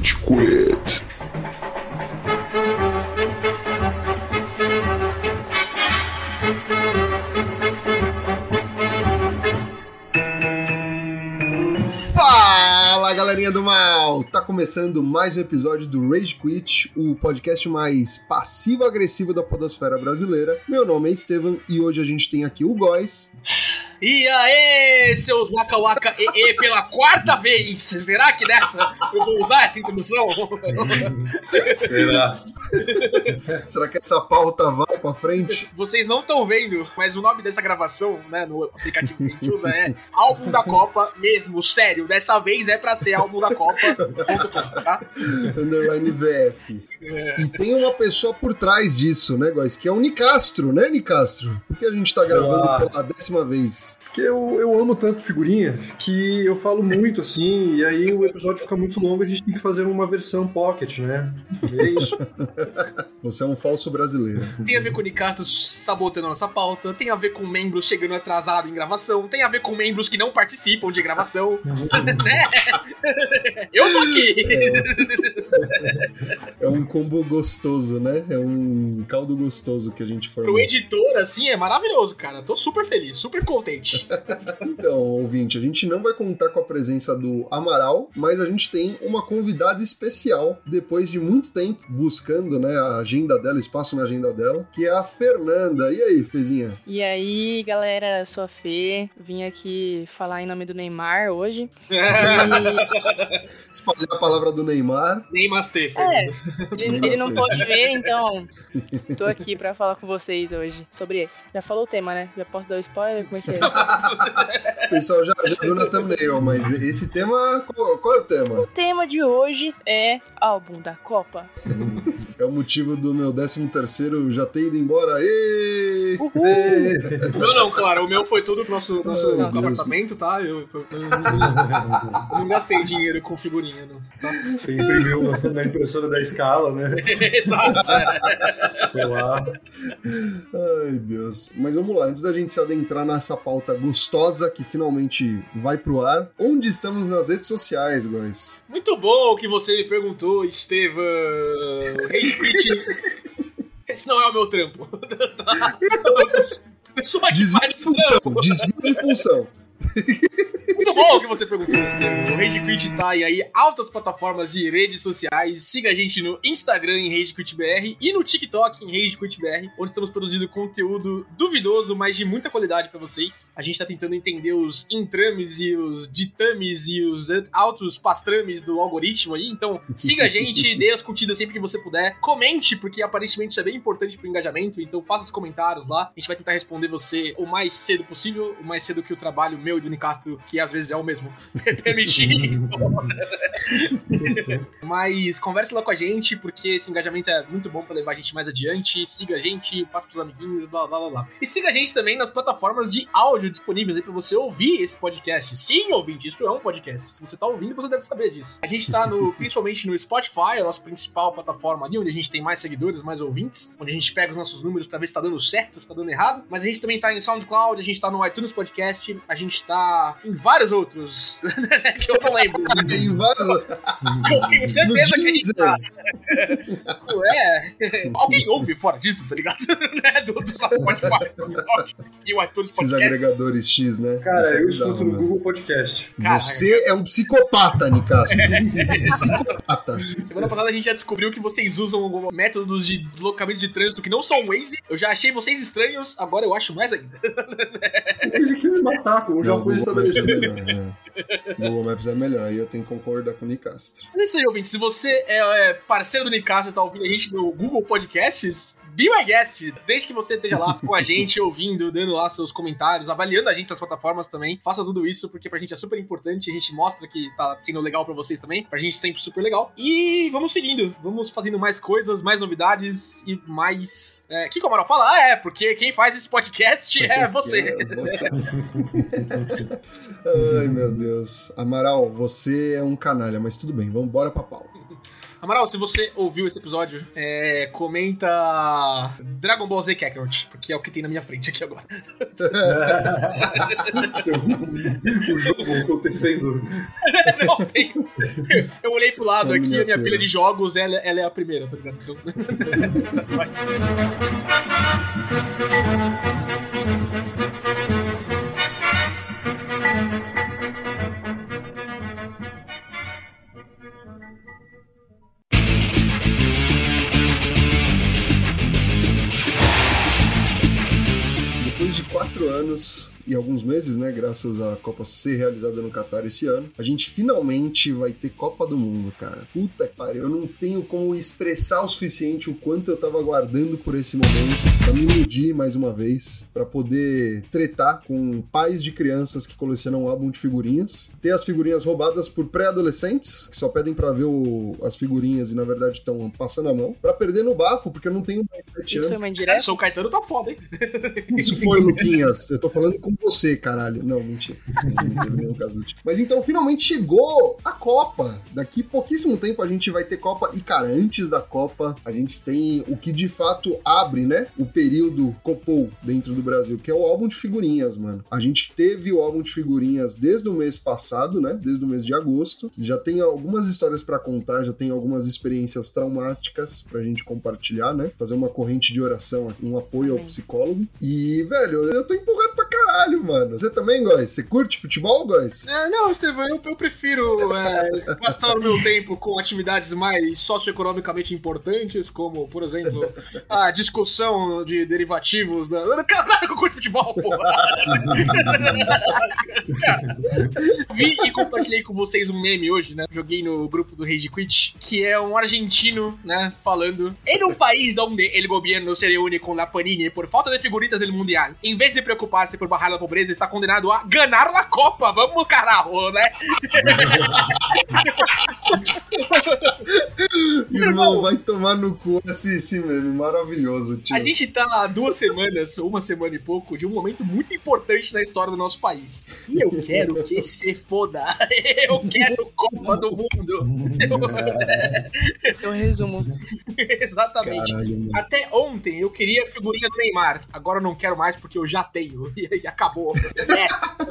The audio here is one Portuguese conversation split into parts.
Rage Quit. Fala galerinha do mal! Tá começando mais um episódio do Rage Quit, o podcast mais passivo-agressivo da podosfera brasileira. Meu nome é Estevam e hoje a gente tem aqui o Góis. E aí, seus Waka Waka e, e pela quarta vez! Será que dessa eu vou usar essa introdução? Será? Será que essa pauta vai pra frente? Vocês não estão vendo, mas o nome dessa gravação, né, no aplicativo que a gente usa é Álbum da Copa mesmo, sério. Dessa vez é pra ser Álbum da Copa, tá? Underline VF. É. E tem uma pessoa por trás disso, né, Góis? Que é o Nicastro, né, Nicastro? Por que a gente tá gravando Olá. pela décima vez? Porque eu, eu amo tanto figurinha que eu falo muito assim, e aí o episódio fica muito longo, a gente tem que fazer uma versão pocket, né? E é isso. Você é um falso brasileiro. Tem a ver com o Nicastro sabotando a nossa pauta, tem a ver com membros chegando atrasado em gravação, tem a ver com membros que não participam de gravação. né? Eu tô aqui! É. é um combo gostoso, né? É um caldo gostoso que a gente formou. Pro editor, assim, é maravilhoso, cara. Tô super feliz, super contente. então, ouvinte, a gente não vai contar com a presença do Amaral, mas a gente tem uma convidada especial depois de muito tempo buscando, né, a agenda dela, espaço na agenda dela, que é a Fernanda. E aí, Fezinha? E aí, galera, eu sou a Fê, vim aqui falar em nome do Neymar hoje. e... Espalhar a palavra do Neymar. Neymar É, ele, ele não pode ver, então tô aqui pra falar com vocês hoje sobre ele. Já falou o tema, né? Já posso dar o spoiler? Como é que é? o pessoal já, já viu na thumbnail, mas esse tema, qual, qual, é o tema? O tema de hoje é álbum da Copa. É o motivo do meu 13 terceiro já ter ido embora. Êêêê! O meu não, claro, o meu foi tudo pro nosso, nosso, Ai, apartamento, tá? Eu, eu, eu, eu, não gastei dinheiro com figurinha, não. Tá? Você imprimiu na impressora da escala, né? Exato. Foi lá. Ai, Deus. Mas vamos lá, antes da gente se adentrar nessa pauta gostosa que finalmente vai pro ar. Onde estamos nas redes sociais, guys? Muito bom que você me perguntou, Estevam. Esse não é o meu trampo. Desvio de função. Desvio de função. Muito bom que você perguntou, Estevam. O Rage Quit tá aí, altas plataformas de redes sociais. Siga a gente no Instagram em Rage Quit BR e no TikTok em Rage Quit BR, onde estamos produzindo conteúdo duvidoso, mas de muita qualidade para vocês. A gente tá tentando entender os intrames e os ditames e os altos pastrames do algoritmo aí. Então, siga a gente, dê as curtidas sempre que você puder. Comente, porque aparentemente isso é bem importante pro engajamento. Então, faça os comentários lá. A gente vai tentar responder você o mais cedo possível, o mais cedo que o trabalho meu e do Nicastro, que às vezes é o mesmo, permitir. Mas converse lá com a gente, porque esse engajamento é muito bom para levar a gente mais adiante. Siga a gente, passe pros amiguinhos, blá blá blá blá. E siga a gente também nas plataformas de áudio disponíveis aí para você ouvir esse podcast. Sim, ouvinte, isso é um podcast. Se você tá ouvindo, você deve saber disso. A gente tá no, principalmente no Spotify, a nossa principal plataforma ali, onde a gente tem mais seguidores, mais ouvintes, onde a gente pega os nossos números para ver se tá dando certo, se tá dando errado. Mas a gente também tá em SoundCloud, a gente tá no iTunes Podcast, a gente tá em vários outros que eu não lembro. em vários Eu tenho certeza que a gente tá. É. Alguém ouve fora disso, tá ligado? né? Do, do Spotify, e o iTunes Esses agregadores X, né? Cara, é eu escuto no Google Podcast. Você é um psicopata, Nicasso. psicopata. Semana passada a gente já descobriu que vocês usam métodos de deslocamento de trânsito que não são Waze. Eu já achei vocês estranhos, agora eu acho mais ainda. Waze aqui me matar, como já foi estabelecido. É? Google Maps é melhor, aí eu tenho que concordar com o Nicastro. É isso aí, ouvinte. Se você é, é parceiro do Nicastro e tá ouvindo a gente no Google Podcasts, Be My Guest, desde que você esteja lá com a gente, ouvindo, dando lá seus comentários, avaliando a gente nas plataformas também. Faça tudo isso, porque pra gente é super importante. A gente mostra que tá sendo legal pra vocês também. Pra gente sempre super legal. E vamos seguindo. Vamos fazendo mais coisas, mais novidades e mais. O é, que, que o Amaral fala? Ah, é, porque quem faz esse podcast é você. É você. Ai, meu Deus. Amaral, você é um canalha, mas tudo bem, vamos embora pra pau. Amaral, se você ouviu esse episódio, é, comenta Dragon Ball Z Kakarot, porque é o que tem na minha frente aqui agora. o jogo acontecendo. Não, tem. Eu olhei pro lado aqui, a minha pilha de jogos, ela, ela é a primeira, tá ligado? Então... Vai. Quatro anos e alguns meses, né, graças à Copa ser realizada no Qatar esse ano, a gente finalmente vai ter Copa do Mundo, cara. Puta que pariu, eu não tenho como expressar o suficiente o quanto eu tava aguardando por esse momento, pra me iludir mais uma vez, para poder tretar com pais de crianças que colecionam álbum de figurinhas, ter as figurinhas roubadas por pré-adolescentes, que só pedem para ver o, as figurinhas e na verdade estão passando a mão, para perder no bafo, porque eu não tenho mais 7 Isso anos. foi uma É, indireta? Sou Caetano tá foda, hein? Isso foi, Luquinhas. Eu tô falando com você, caralho. Não, mentira. Não teve nenhum caso do tipo. Mas então, finalmente chegou a Copa. Daqui pouquíssimo tempo a gente vai ter Copa. E, cara, antes da Copa, a gente tem o que de fato abre, né? O período Copou dentro do Brasil, que é o álbum de figurinhas, mano. A gente teve o álbum de figurinhas desde o mês passado, né? Desde o mês de agosto. Já tem algumas histórias pra contar, já tem algumas experiências traumáticas pra gente compartilhar, né? Fazer uma corrente de oração, um apoio ao psicólogo. E, velho, eu tô empolgado pra caralho, mano. Você também, Góis? Você curte futebol, Góis? É, não, Estevão, eu, eu prefiro é, gastar o meu tempo com atividades mais socioeconomicamente importantes, como, por exemplo, a discussão de derivativos da. Caralho, que eu curto futebol, porra! Vi e compartilhei com vocês um meme hoje, né? Joguei no grupo do Rage Quit, que é um argentino, né, falando em um país onde el gobierno se reúne com la Panini por falta de figuritas del mundial, em vez de preocupar-se por barrar a pobreza, está condenado a ganhar a Copa. Vamos, caralho, né? Irmão, vai tomar no cu esse, esse meme maravilhoso, tio. A gente tá há duas semanas, uma semana e pouco, de um momento muito importante na história do nosso país. E eu quero que se foda. Eu quero Copa do Mundo. Esse é o resumo. Exatamente. Caralho. Até ontem eu queria a figurinha do Neymar. Agora eu não quero mais porque eu já tenho. E acabou. É.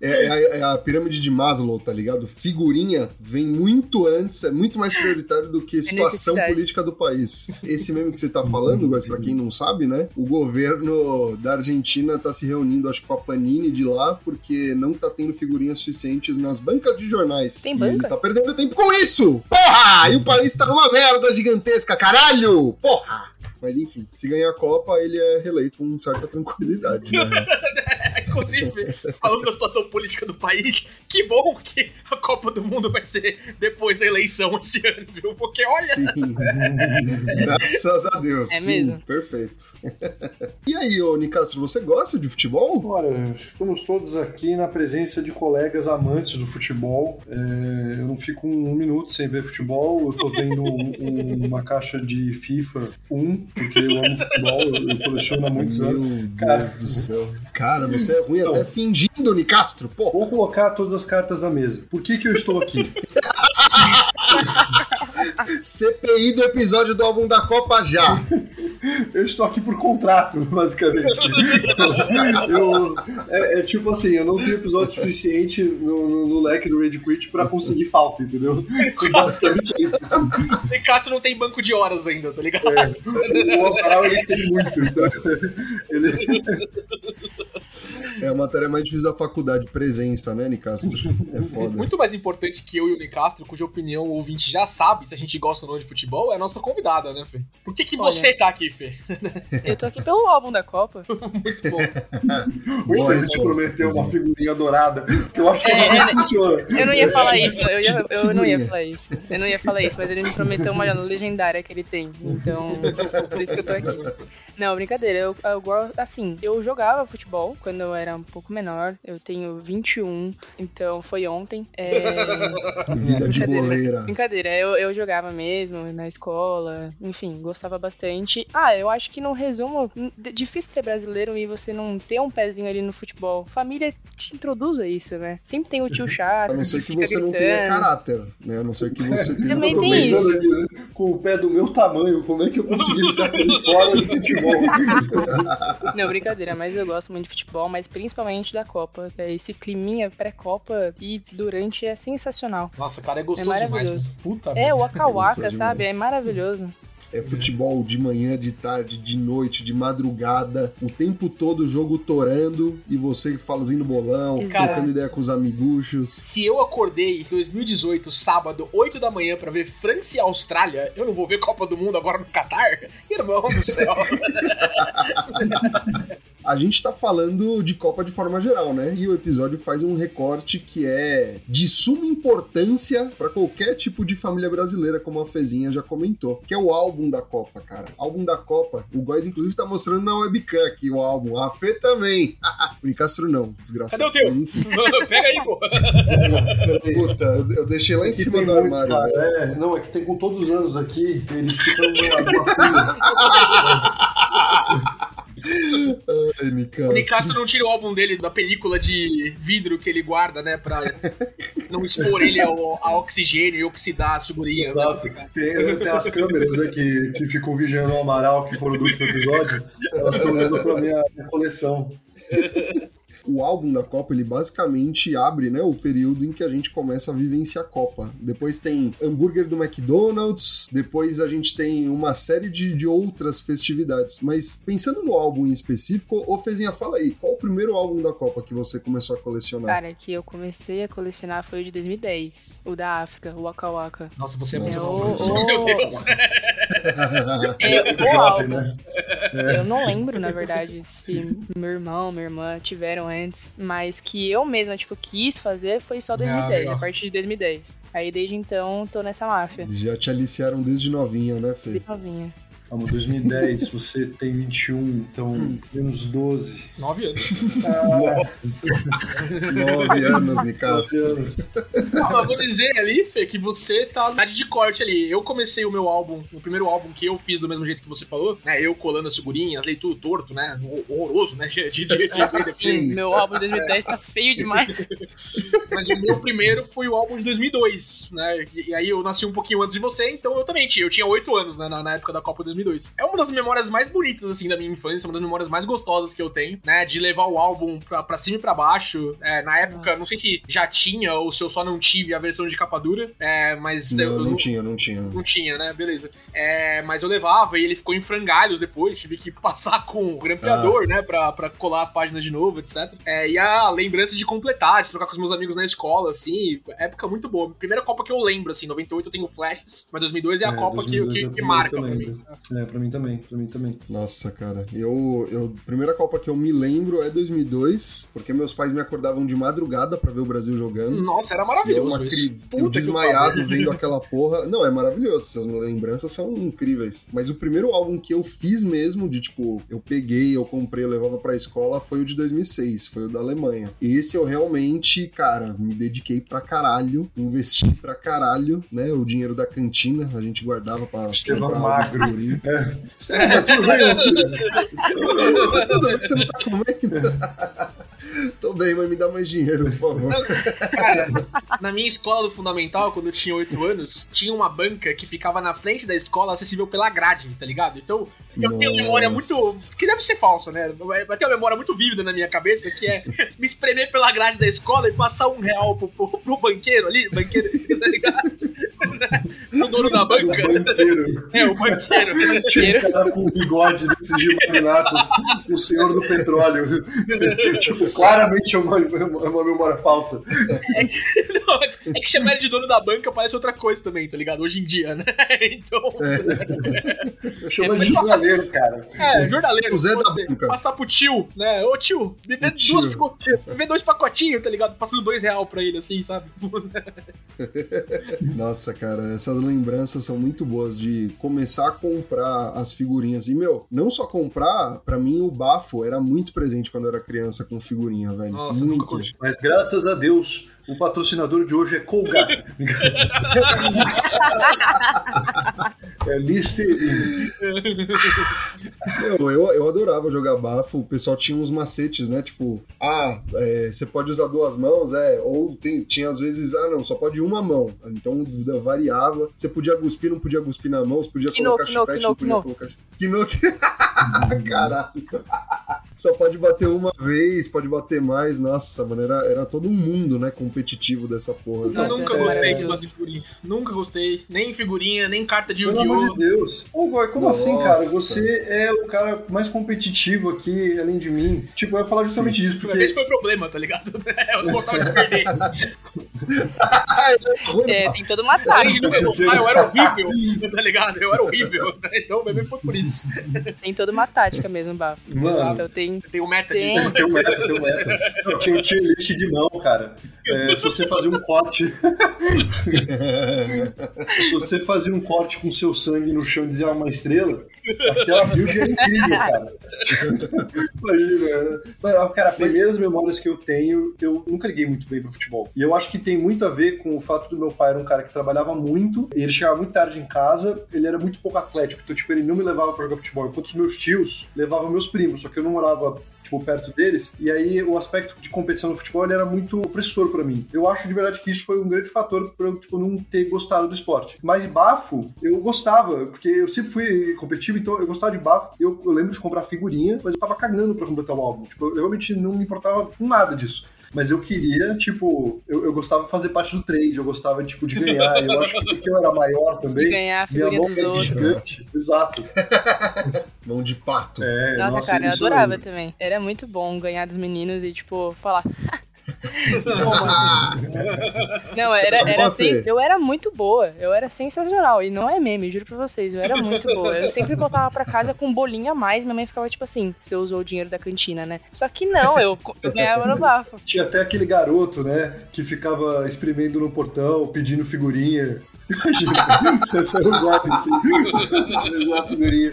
É, é a, é a pirâmide de Maslow, tá ligado? Figurinha vem muito antes, é muito mais prioritário do que a situação política do país. Esse meme que você tá falando, mas pra quem não sabe, né? O governo da Argentina tá se reunindo, acho que com a Panini de lá, porque não tá tendo figurinhas suficientes nas bancas de jornais. Tem E banca? ele tá perdendo tempo com isso! Porra! E o país tá numa merda gigantesca, caralho! Porra! Mas enfim, se ganhar a Copa, ele é reeleito com certa tranquilidade, né? Inclusive, falando da situação política do país, que bom que a Copa do Mundo vai ser depois da eleição esse ano, viu? Porque olha. Sim. Graças a Deus. É Sim, mesmo? perfeito. e aí, ô Nicastro, você gosta de futebol? Ora, estamos todos aqui na presença de colegas amantes do futebol. É, eu não fico um, um minuto sem ver futebol. Eu tô vendo um- um- uma caixa de FIFA 1, porque eu amo futebol, eu, eu coleciono há muitos Meu anos. Deus Cara. do céu. Cara, você é ruim Então. até fingindo, Nicastro. Pô, Vou colocar todas as cartas na mesa. Por que, que eu estou aqui? CPI do episódio do álbum da Copa já. Eu estou aqui por contrato, basicamente. Eu- é, é tipo assim, eu não tenho episódio suficiente no, no- no leque do Rage Quit pra conseguir falta, entendeu? Então, basicamente é isso. Assim. E Castro não tem banco de horas ainda, tá ligado? É, o Amaral ele tem muito, então ele, É a matéria mais difícil da faculdade, presença, né, Nicastro? É foda. Muito mais importante que eu e o Nicastro, cuja opinião o ouvinte já sabe se a gente gosta ou não de futebol, é a nossa convidada, né, Fê? Por que, que Olha. você tá aqui, Fê? Eu tô aqui pelo álbum da Copa. Muito bom. Você me prometeu uma figurinha dourada, que eu acho que É, é, funciona. Eu não ia falar isso, eu, ia, eu não ia falar isso. Eu não ia falar isso, mas ele me prometeu uma legendária que ele tem. Então, por isso que eu tô aqui. Não, brincadeira. Eu, eu. Assim, eu jogava futebol quando eu era um pouco menor. Eu tenho 21, então foi ontem. É... Vida de boleira. Brincadeira, eu, eu jogava mesmo na escola, enfim, gostava bastante. Ah, eu acho que no resumo, difícil ser brasileiro e você não ter um pezinho ali no futebol. Família te introduz a isso, né? Sempre tem o tio chato. A não ser que, que você gritando. não tenha caráter, né? A não ser que você tenha. Também tem isso. Aqui, né? Com o pé do meu tamanho, como é que eu consegui ficar fora do futebol? não, brincadeira, mas eu gosto muito de futebol, mas principalmente da Copa. É esse climinha pré-Copa e durante é sensacional. Nossa, cara, é gostoso é maravilhoso. demais. Puta é, o Akawaka, sabe? É maravilhoso. É futebol de manhã, de tarde, de noite, de madrugada, o tempo todo o jogo torando e você fazendo bolão, Cara, trocando ideia com os amiguchos. Se eu acordei em 2018, sábado, 8 da manhã, para ver França e Austrália, eu não vou ver Copa do Mundo agora no Catar? Irmão do céu. a gente tá falando de Copa de forma geral, né? E o episódio faz um recorte que é de suma importância para qualquer tipo de família brasileira, como a Fezinha já comentou, que é o álbum da Copa, cara. Álbum da Copa. O Góis, inclusive, tá mostrando na webcam aqui o álbum. A Fê também. o Nicastro não, desgraçado. Cadê o teu? Pega aí, pô. Puta, eu deixei lá em cima do armário. É, não, é que tem com todos os anos aqui, eles ficam Ai, Nicastro. O Nicastro não tira o álbum dele da película de vidro que ele guarda, né? Pra não expor ele ao, ao oxigênio e oxidar as figurinhas. Né? Exato. Né? Tem, tem, as câmeras né, que, que ficam vigiando o Amaral, que foram do último episódio. Elas estão olhando pra minha, minha coleção o álbum da Copa, ele basicamente abre, né, o período em que a gente começa a vivenciar a Copa. Depois tem hambúrguer do McDonald's, depois a gente tem uma série de, de outras festividades. Mas pensando no álbum em específico, ô Fezinha, fala aí, qual o primeiro álbum da Copa que você começou a colecionar? Cara, que eu comecei a colecionar foi o de 2010, o da África, o Waka Waka. Nossa, você é muito... O... Meu Deus! é, o álbum. Né? Eu não lembro, na verdade, se meu irmão, minha irmã tiveram antes, mas que eu mesma, tipo, quis fazer foi só 2010, ah, a partir de 2010. Aí desde então tô nessa máfia. Já te aliciaram desde novinha, né, Fê? Desde novinha. Vamos, 2010, você tem 21, então menos 12. 9 anos. Nossa! 9 anos, Nicastro. Não, eu vou dizer ali, Fê, que você tá na de corte ali. Eu comecei o meu álbum, o primeiro álbum que eu fiz do mesmo jeito que você falou, né? Eu colando as figurinhas, leio tudo torto, né? Horroroso, né? De, de, de, de Sim, meu álbum de 2010 tá feio demais. Mas o meu primeiro foi o álbum de 2002, né? E, e aí eu nasci um pouquinho antes de você, então eu também tinha. Eu tinha 8 anos, né? Na, na época da Copa de 2002. É uma das memórias mais bonitas, assim, da minha infância, uma das memórias mais gostosas que eu tenho, né? De levar o álbum pra, pra cima e pra baixo. É, na época, Nossa. não sei se já tinha ou se eu só não tive a versão de capa dura, é, mas... Não, eu, não tinha, não tinha. Não tinha, né? Beleza. É, mas eu levava e ele ficou em frangalhos depois, tive que passar com o grampeador, ah. né? Pra, pra colar as páginas de novo, etc. É, e a lembrança de completar, de trocar com os meus amigos na escola, assim, época muito boa. Primeira Copa que eu lembro, assim, 98 eu tenho flashes, mas 2002 é a é, Copa que, que, que marca pra mim. É, pra mim também pra mim também. Nossa, cara. Eu, eu. Primeira Copa que eu me lembro é 2002, porque meus pais me acordavam de madrugada para ver o Brasil jogando. Nossa, era maravilhoso. Eu, cri... eu desmaiado vendo aquela porra. Não, é maravilhoso. Essas lembranças são incríveis. Mas o primeiro álbum que eu fiz mesmo, de tipo, eu peguei, eu comprei, eu levava pra escola, foi o de 2006. Foi o da Alemanha. Esse eu realmente, cara, me dediquei pra caralho, investi pra caralho, né? O dinheiro da cantina, a gente guardava pra. Estevão magro. É. É, tudo bem, filho. tudo bem, você não tá comendo? Tô bem, mas me dá mais dinheiro, por favor. Cara, na minha escola do Fundamental, quando eu tinha 8 anos, tinha uma banca que ficava na frente da escola, acessível pela grade, tá ligado? Então, eu Nossa. tenho uma memória muito. que deve ser falsa, né? Vai ter uma memória muito vívida na minha cabeça, que é me espremer pela grade da escola e passar um real pro, pro, pro banqueiro ali, banqueiro, tá ligado? O dono da banca. Banqueiro. É, o banqueiro. Tinha um cara com um bigode desses iluminados, o senhor do petróleo. tipo, claramente é uma, é uma memória falsa. É que, não, é que chamar ele de dono da banca parece outra coisa também, tá ligado? Hoje em dia, né? Então. É. Eu chamo é, de jornaleiro, cara. É, jornaleiro. Zé da banca. Passar pro tio, né? Ô tio, me vê, duas, me dois pacotinhos, tá ligado? Passando dois real pra ele, assim, sabe? Nossa, cara, essas lembranças são muito boas de começar a comprar as figurinhas. E, meu, não só comprar, para mim o bafo era muito presente quando eu era criança com figurinha, velho. Nossa, muito. Mas graças a Deus, o patrocinador de hoje é Colgate. é Listerine. eu, eu, eu adorava jogar bafo. O pessoal tinha uns macetes, né? Tipo, ah, é, você pode usar duas mãos, é. Ou tem, tinha às vezes, ah, não, só pode uma mão. Então variava. Você podia cuspir, não podia cuspir na mão, você podia quino, colocar quino, chiclete, quino, não podia colocar. Quino, Caralho. Só pode bater uma vez, pode bater mais. Nossa, mano, era, era todo um mundo, né, competitivo dessa porra. Eu nunca é gostei de bater figurinha. Nunca gostei. Nem figurinha, nem carta de Yu-Gi-Oh! Pelo amor de Deus. Ô, Boy, como Nossa. assim, cara? Você é o cara mais competitivo aqui, além de mim. Tipo, eu ia falar justamente Sim. disso, porque... Esse foi o problema, tá ligado? Eu não gostava de perder. é, tem toda uma tática. Eu era horrível, tá ligado? Eu era horrível. Então o bebê foi por isso. Tem toda uma tática mesmo, Bafo. Mano, então tem... tem o meta tem... de... Tem o meta, tem o meta. Eu tinha um tier list de mão, cara. É, se você fazia um corte... se você fazia um corte com seu sangue no chão e dizia uma estrela, aquela build é incrível, cara. Imagina. Cara, primeiras memórias que eu tenho, eu nunca liguei muito bem pro futebol. E eu acho que tem muito a ver com o fato do meu pai era um cara que trabalhava muito, ele chegava muito tarde em casa, ele era muito pouco atlético, então, tipo, ele não me levava pra jogar futebol, enquanto os meus tios levavam meus primos, só que eu não morava tipo, perto deles. E aí o aspecto de competição no futebol era muito opressor para mim. Eu acho de verdade que isso foi um grande fator para eu, tipo, não ter gostado do esporte. Mas bafo, eu gostava, porque eu sempre fui competitivo, então eu gostava de bafo. Eu, eu lembro de comprar figurinha, mas eu tava cagando pra completar o álbum. Tipo, eu realmente não me importava com nada disso mas eu queria, tipo, eu, eu gostava de fazer parte do trade, eu gostava, tipo, de ganhar. Eu acho que porque eu era maior também. De ganhar a figurinha dos outros. Gigante. Exato. Mão de pato. É, nossa, nossa, cara, eu adorava também. Era muito bom ganhar dos meninos e, tipo, falar. não, era, era assim, eu era muito boa, eu era sensacional, e não é meme, juro pra vocês, eu era muito boa. Eu sempre voltava pra casa com um bolinho a mais, minha mãe ficava tipo assim, você usou o dinheiro da cantina, né? Só que não, eu, eu ganhava no bafo. Tinha até aquele garoto, né, que ficava espremendo no portão, pedindo figurinha. Imagina, essa eu gosto assim. figurinha.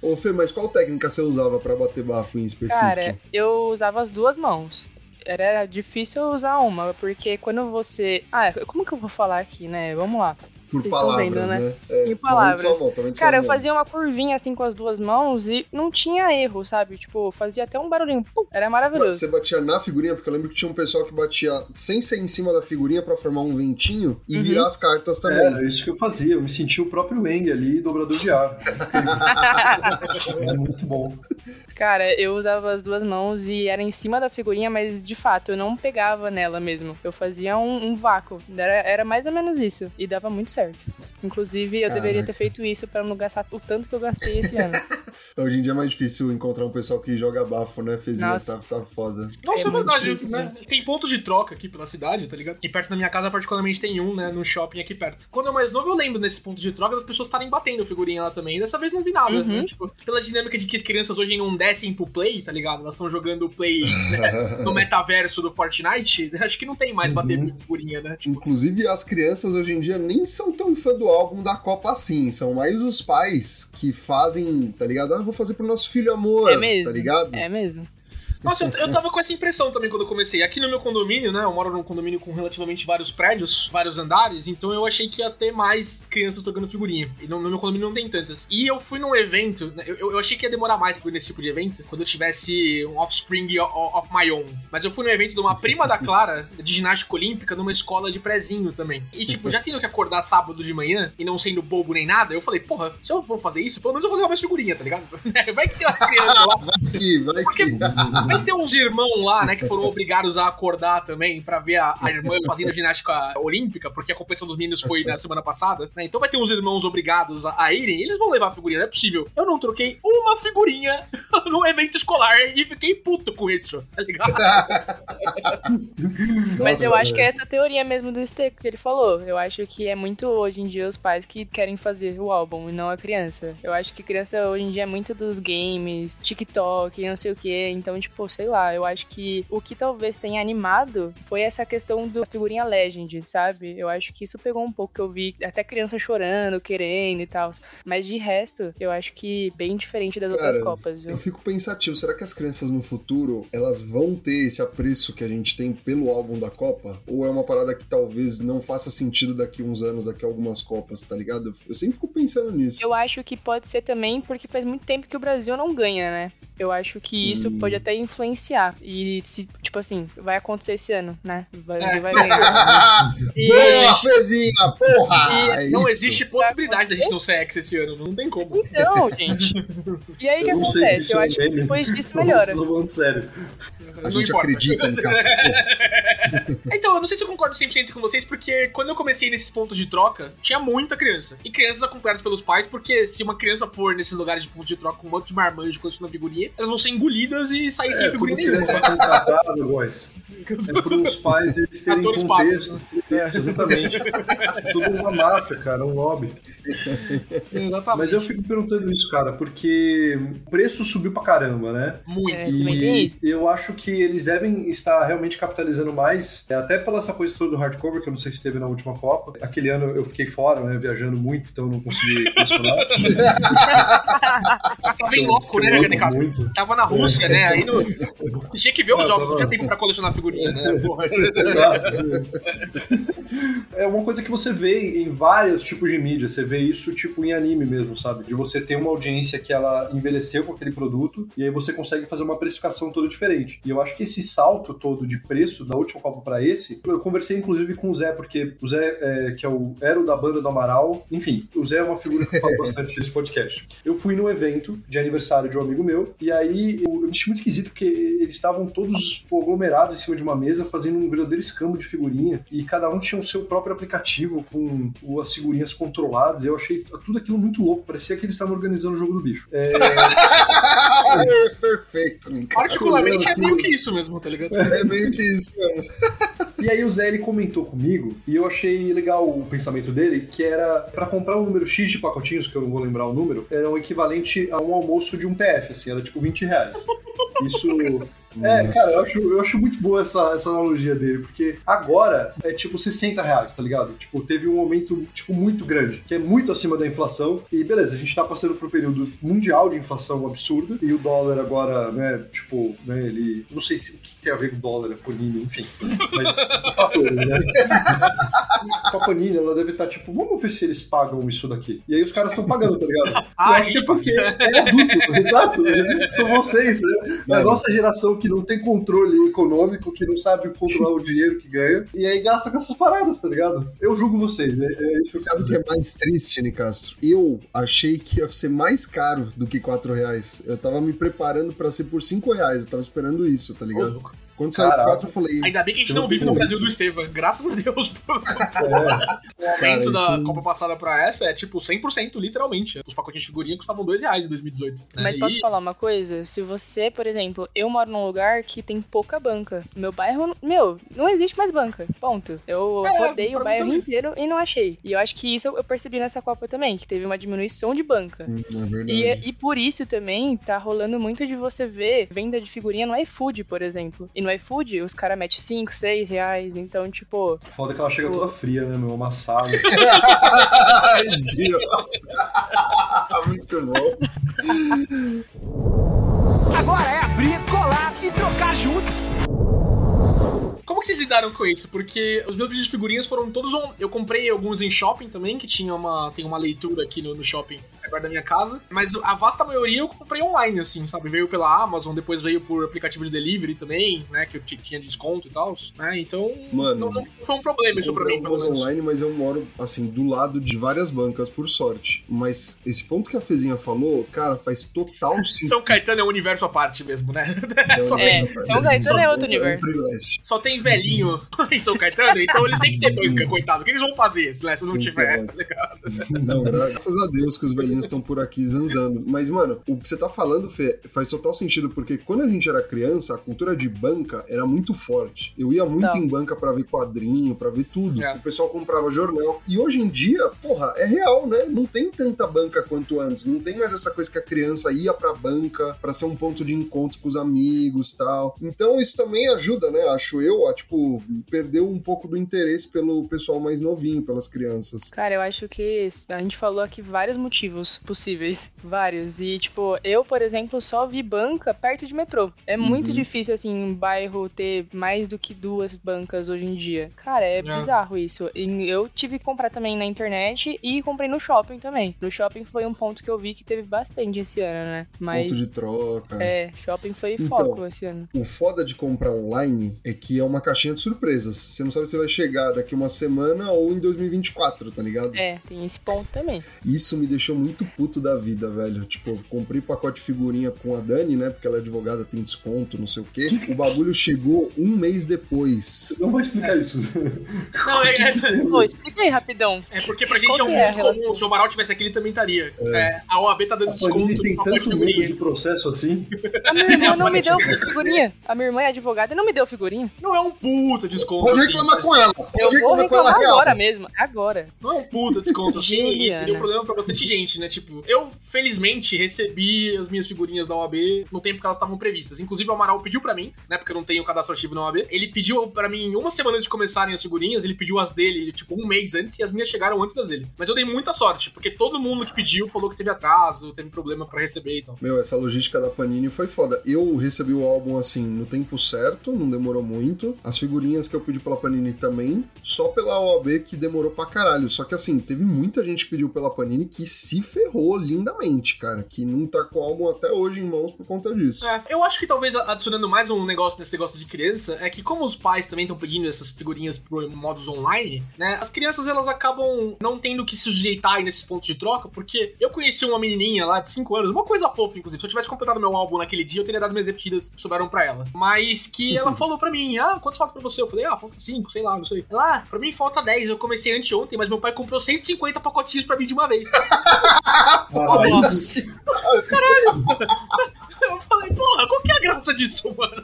Ô Fê, mas qual técnica você usava para bater bafo em específico? Cara, eu usava as duas mãos. Era difícil usar uma, porque quando você. Ah, como que eu vou falar aqui, né? Vamos lá. Por Vocês palavras, vendo, né? né? É, em palavras. Mão, Cara, eu fazia uma curvinha assim com as duas mãos e não tinha erro, sabe? Tipo, fazia até um barulhinho. Pum, era maravilhoso. Mas você batia na figurinha, porque eu lembro que tinha um pessoal que batia sem ser em cima da figurinha para formar um ventinho e uhum. virar as cartas também. É, isso que eu fazia. Eu me sentia o próprio Wang ali, dobrador de ar. é muito bom. Cara, eu usava as duas mãos e era em cima da figurinha, mas de fato eu não pegava nela mesmo. Eu fazia um, um vácuo. Era, era mais ou menos isso. E dava muito certo. Inclusive, eu Caraca. deveria ter feito isso para não gastar o tanto que eu gastei esse ano. Hoje em dia é mais difícil encontrar um pessoal que joga bafo, né? Fezinha, tá, tá foda. Nossa, é, é verdade, difícil, né? Tem pontos de troca aqui pela cidade, tá ligado? E perto da minha casa, particularmente, tem um, né? No shopping aqui perto. Quando eu mais novo, eu lembro nesse ponto de troca das pessoas estarem batendo figurinha lá também. E dessa vez não vi nada, uhum. né? Tipo, pela dinâmica de que as crianças hoje não descem pro play, tá ligado? Elas estão jogando o play né? no metaverso do Fortnite. Acho que não tem mais bater uhum. figurinha, né? Tipo... Inclusive, as crianças hoje em dia nem são tão fã do álbum da Copa assim. São mais os pais que fazem, tá ligado? Vou fazer pro nosso filho amor, é mesmo, tá ligado? É mesmo. Nossa, eu, eu tava com essa impressão também quando eu comecei. Aqui no meu condomínio, né? Eu moro num condomínio com relativamente vários prédios, vários andares, então eu achei que ia ter mais crianças tocando figurinha. E no, no meu condomínio não tem tantas. E eu fui num evento, né, eu, eu achei que ia demorar mais pra ir nesse tipo de evento, quando eu tivesse um offspring of my own. Mas eu fui num evento de uma prima da Clara, de ginástica olímpica, numa escola de prezinho também. E, tipo, já tendo que acordar sábado de manhã e não sendo bobo nem nada, eu falei, porra, se eu vou fazer isso, pelo menos eu vou levar mais figurinha, tá ligado? Vai que tem umas crianças lá. Vai que, vai Porque que. Vai ter uns irmãos lá, né, que foram obrigados a acordar também para ver a, a, irmã fazendo ginástica olímpica, porque a competição dos meninos foi na semana passada, né? Então vai ter uns irmãos obrigados a, a irem, eles vão levar a figurinha, não é possível. Eu não troquei uma figurinha no evento escolar e fiquei puto com isso, tá ligado? Mas eu acho que é essa teoria mesmo do Steco que ele falou. Eu acho que é muito hoje em dia os pais que querem fazer o álbum e não a criança. Eu acho que criança hoje em dia é muito dos games, TikTok, não sei o que. Então, tipo, pô, sei lá, eu acho que o que talvez tenha animado foi essa questão da figurinha Legend, sabe? Eu acho que isso pegou um pouco que eu vi até criança chorando, querendo e tal. Mas de resto, eu acho que bem diferente das Cara, outras Copas. Viu? Eu fico pensativo, será que as crianças no futuro elas vão ter esse apreço que a gente tem pelo álbum da Copa? Ou é uma parada que talvez não faça sentido daqui uns anos, daqui a algumas Copas, tá ligado? Eu sempre fico pensando nisso. Eu acho que pode ser também porque faz muito tempo que o Brasil não ganha, né? Eu acho que isso hum. pode até influenciar. E se, tipo assim, vai acontecer esse ano, né? Brasil é. vai ganhar. e... Boa, Fezinha, porra! E... É não existe possibilidade da gente não ser ex esse ano, não tem como. Então, gente. E aí o que acontece? Eu acho que depois disso melhora. Falando sério. A não gente importa. acredita no Cássio. então, eu não sei se eu concordo 100% com vocês, porque quando eu comecei nesses pontos de troca, tinha muita criança. E crianças acompanhadas pelos pais, porque se uma criança for nesses lugares de pontos de troca com um monte de marmanjo colecionando figurinha, elas vão ser engolidas e sair é, sem figurinha nenhuma. É para os pais eles terem Atores contexto. Pagos, né? é, exatamente. Tudo uma máfia, cara, um lobby. Exatamente. Mas eu fico perguntando isso, cara, porque o preço subiu pra caramba, né? Muito. É, e eu acho que eles devem estar realmente capitalizando mais, é, até pela essa coisa toda do hardcover, que eu não sei se teve na última Copa. Aquele ano eu fiquei fora, né, viajando muito, então não consegui colecionar. Tava bem louco, né, Jane Castro? Tava na Rússia, né? Aí no... Você tinha que ver os é, jogos, não tinha tempo pra colecionar figurinha, né? Exato. É uma coisa que você vê em vários tipos de mídia. Você vê isso, tipo, em anime mesmo, sabe? De você ter uma audiência que ela envelheceu com aquele produto e aí você consegue fazer uma precificação toda diferente. E eu acho que esse salto todo de preço da última Copa para esse, eu conversei inclusive com o Zé, porque o Zé, é, que é o, era o da banda do Amaral, enfim, o Zé é uma figura que fala bastante nesse podcast. Eu fui num evento de aniversário de um amigo meu, e aí eu, eu me achei muito esquisito porque eles estavam todos aglomerados em cima de uma mesa fazendo um verdadeiro escambo de figurinha, e cada um tinha o seu próprio aplicativo com as figurinhas controladas. Eu achei tudo aquilo muito louco, parecia que eles estavam organizando o jogo do bicho. É... é perfeito, Particularmente é meio que isso mesmo, tá ligado? É meio que isso mesmo. E aí o Zé ele comentou comigo e eu achei legal o pensamento dele, que era para comprar um número X de pacotinhos, que eu não vou lembrar o número, era o equivalente a um almoço de um PF, assim, era tipo 20 reais. Isso é, cara, eu acho, eu acho muito boa essa, essa analogia dele, porque agora é tipo 60 reais, tá ligado? Tipo, teve um aumento, tipo, muito grande, que é muito acima da inflação. E beleza, a gente tá passando por um período mundial de inflação absurda, e o dólar agora, né, tipo, né, ele. Não sei o que tem a ver com dólar, a Panini, enfim. Mas fatores, né? com a Panini, ela deve estar tá, tipo, vamos ver se eles pagam isso daqui. E aí os caras estão pagando, tá ligado? ah, eu acho que é porque é adulto, exato. São vocês, né? É a nossa geração que que não tem controle econômico, que não sabe controlar o dinheiro que ganha, e aí gasta com essas paradas, tá ligado? Eu julgo vocês, né? É isso que sabe o que é mais triste, Nicastro? Eu achei que ia ser mais caro do que 4 reais. Eu tava me preparando para ser por 5 reais, eu tava esperando isso, tá ligado? Oh, quando saiu o 4, eu falei. Ainda bem que a gente não vive no Brasil do Estevam. Graças a Deus. É. o aumento da isso... Copa passada pra essa é tipo 100%, literalmente. Os pacotinhos de figurinha custavam 2 reais em 2018. Né? Mas posso falar uma coisa? Se você, por exemplo, eu moro num lugar que tem pouca banca. Meu bairro, meu, não existe mais banca. Ponto. Eu é, rodei o bairro inteiro e não achei. E eu acho que isso eu percebi nessa Copa também, que teve uma diminuição de banca. Hum, é e, e por isso também tá rolando muito de você ver venda de figurinha no iFood, por exemplo. E no iFood, os caras metem 5, 6 reais. Então, tipo. Foda que ela chega toda fria, né, meu? Amassada. Muito bom. Agora é abrir, colar e trocar juntos. Como que vocês lidaram com isso? Porque os meus vídeos de figurinhas foram todos. On... Eu comprei alguns em shopping também, que tinha uma, tem uma leitura aqui no, no shopping perto da minha casa. Mas a vasta maioria eu comprei online, assim, sabe? Veio pela Amazon, depois veio por aplicativo de delivery também, né? Que eu tinha desconto e tal. Né? Então, Mano, não, não, foi um problema isso pra mim, pelo menos. online, mas eu moro, assim, do lado de várias bancas, por sorte. Mas esse ponto que a Fezinha falou, cara, faz total sentido. São Caetano é um universo à parte mesmo, né? É, Só é, São Caetano é outro universo. Só tem velhinho velhinho em São Caetano, então eles têm que ter banca, coitado. O que eles vão fazer se não tiver, tá ligado? Não, graças a Deus que os velhinhos estão por aqui zanzando. Mas, mano, o que você tá falando, Fê, faz total sentido, porque quando a gente era criança, a cultura de banca era muito forte. Eu ia muito então. em banca para ver quadrinho, para ver tudo. É. O pessoal comprava jornal. E hoje em dia, porra, é real, né? Não tem tanta banca quanto antes. Não tem mais essa coisa que a criança ia pra banca para ser um ponto de encontro com os amigos tal. Então isso também ajuda, né? Acho eu, tipo, perder um pouco do interesse pelo pessoal mais novinho, pelas crianças. Cara, eu acho que a gente falou aqui vários motivos possíveis. Vários. E, tipo, eu, por exemplo, só vi banca perto de metrô. É muito uhum. difícil, assim, um bairro ter mais do que duas bancas hoje em dia. Cara, é, é. bizarro isso. E eu tive que comprar também na internet e comprei no shopping também. No shopping foi um ponto que eu vi que teve bastante esse ano, né? Mas, ponto de troca. É, shopping foi então, foco esse ano. O foda de comprar online é que é uma caixinha de surpresas. Você não sabe se vai chegar daqui uma semana ou em 2024, tá ligado? É, tem esse ponto também. Isso me deixou muito puto da vida, velho. Tipo, comprei pacote de figurinha com a Dani, né? Porque ela é advogada, tem desconto, não sei o quê. O bagulho chegou um mês depois. Não vou explicar isso. Não, é. é... Pô, explica aí rapidão. É porque pra gente Qual é um é muito comum. Se o Amaral tivesse aqui, ele também estaria. É. É, a OAB tá dando desconto. Ele tem tanto medo de processo assim. A minha irmã não me deu figurinha. A minha irmã é advogada e não me deu figurinha. Não é um puta desconto. Pode assim, reclamar com ela. Pode eu vou reclamar agora mesmo. Agora. Não é um puta desconto assim. e deu problema pra bastante gente, né? Tipo, eu, felizmente, recebi as minhas figurinhas da OAB no tempo que elas estavam previstas. Inclusive, o Amaral pediu pra mim, né? Porque eu não tenho cadastro ativo na OAB. Ele pediu pra mim, uma semana antes de começarem as figurinhas, ele pediu as dele, tipo, um mês antes, e as minhas chegaram antes das dele. Mas eu dei muita sorte, porque todo mundo que pediu falou que teve atraso, teve problema para receber e então. Meu, essa logística da Panini foi foda. Eu recebi o álbum assim no tempo certo, não demorou muito. As figurinhas que eu pedi pela Panini também, só pela OAB que demorou pra caralho. Só que assim, teve muita gente que pediu pela Panini que se ferrou lindamente, cara, que não tá com o álbum até hoje em mãos por conta disso. É, eu acho que talvez adicionando mais um negócio nesse negócio de criança, é que como os pais também estão pedindo essas figurinhas pro modos online, né, as crianças elas acabam não tendo que se sujeitar nesses pontos de troca, porque eu conheci uma menininha lá de 5 anos, uma coisa fofa, inclusive. Se eu tivesse completado meu álbum naquele dia, eu teria dado minhas repetidas que sobraram pra ela. Mas que ela falou pra mim, ah, quantos falta pra você? Eu falei, ah, falta 5, sei lá, não sei. Ela, ah, pra mim falta 10. Eu comecei anteontem, mas meu pai comprou 150 pacotinhos pra mim de uma vez. Nossa. Caralho. Eu falei, porra, qual que é a graça disso, mano?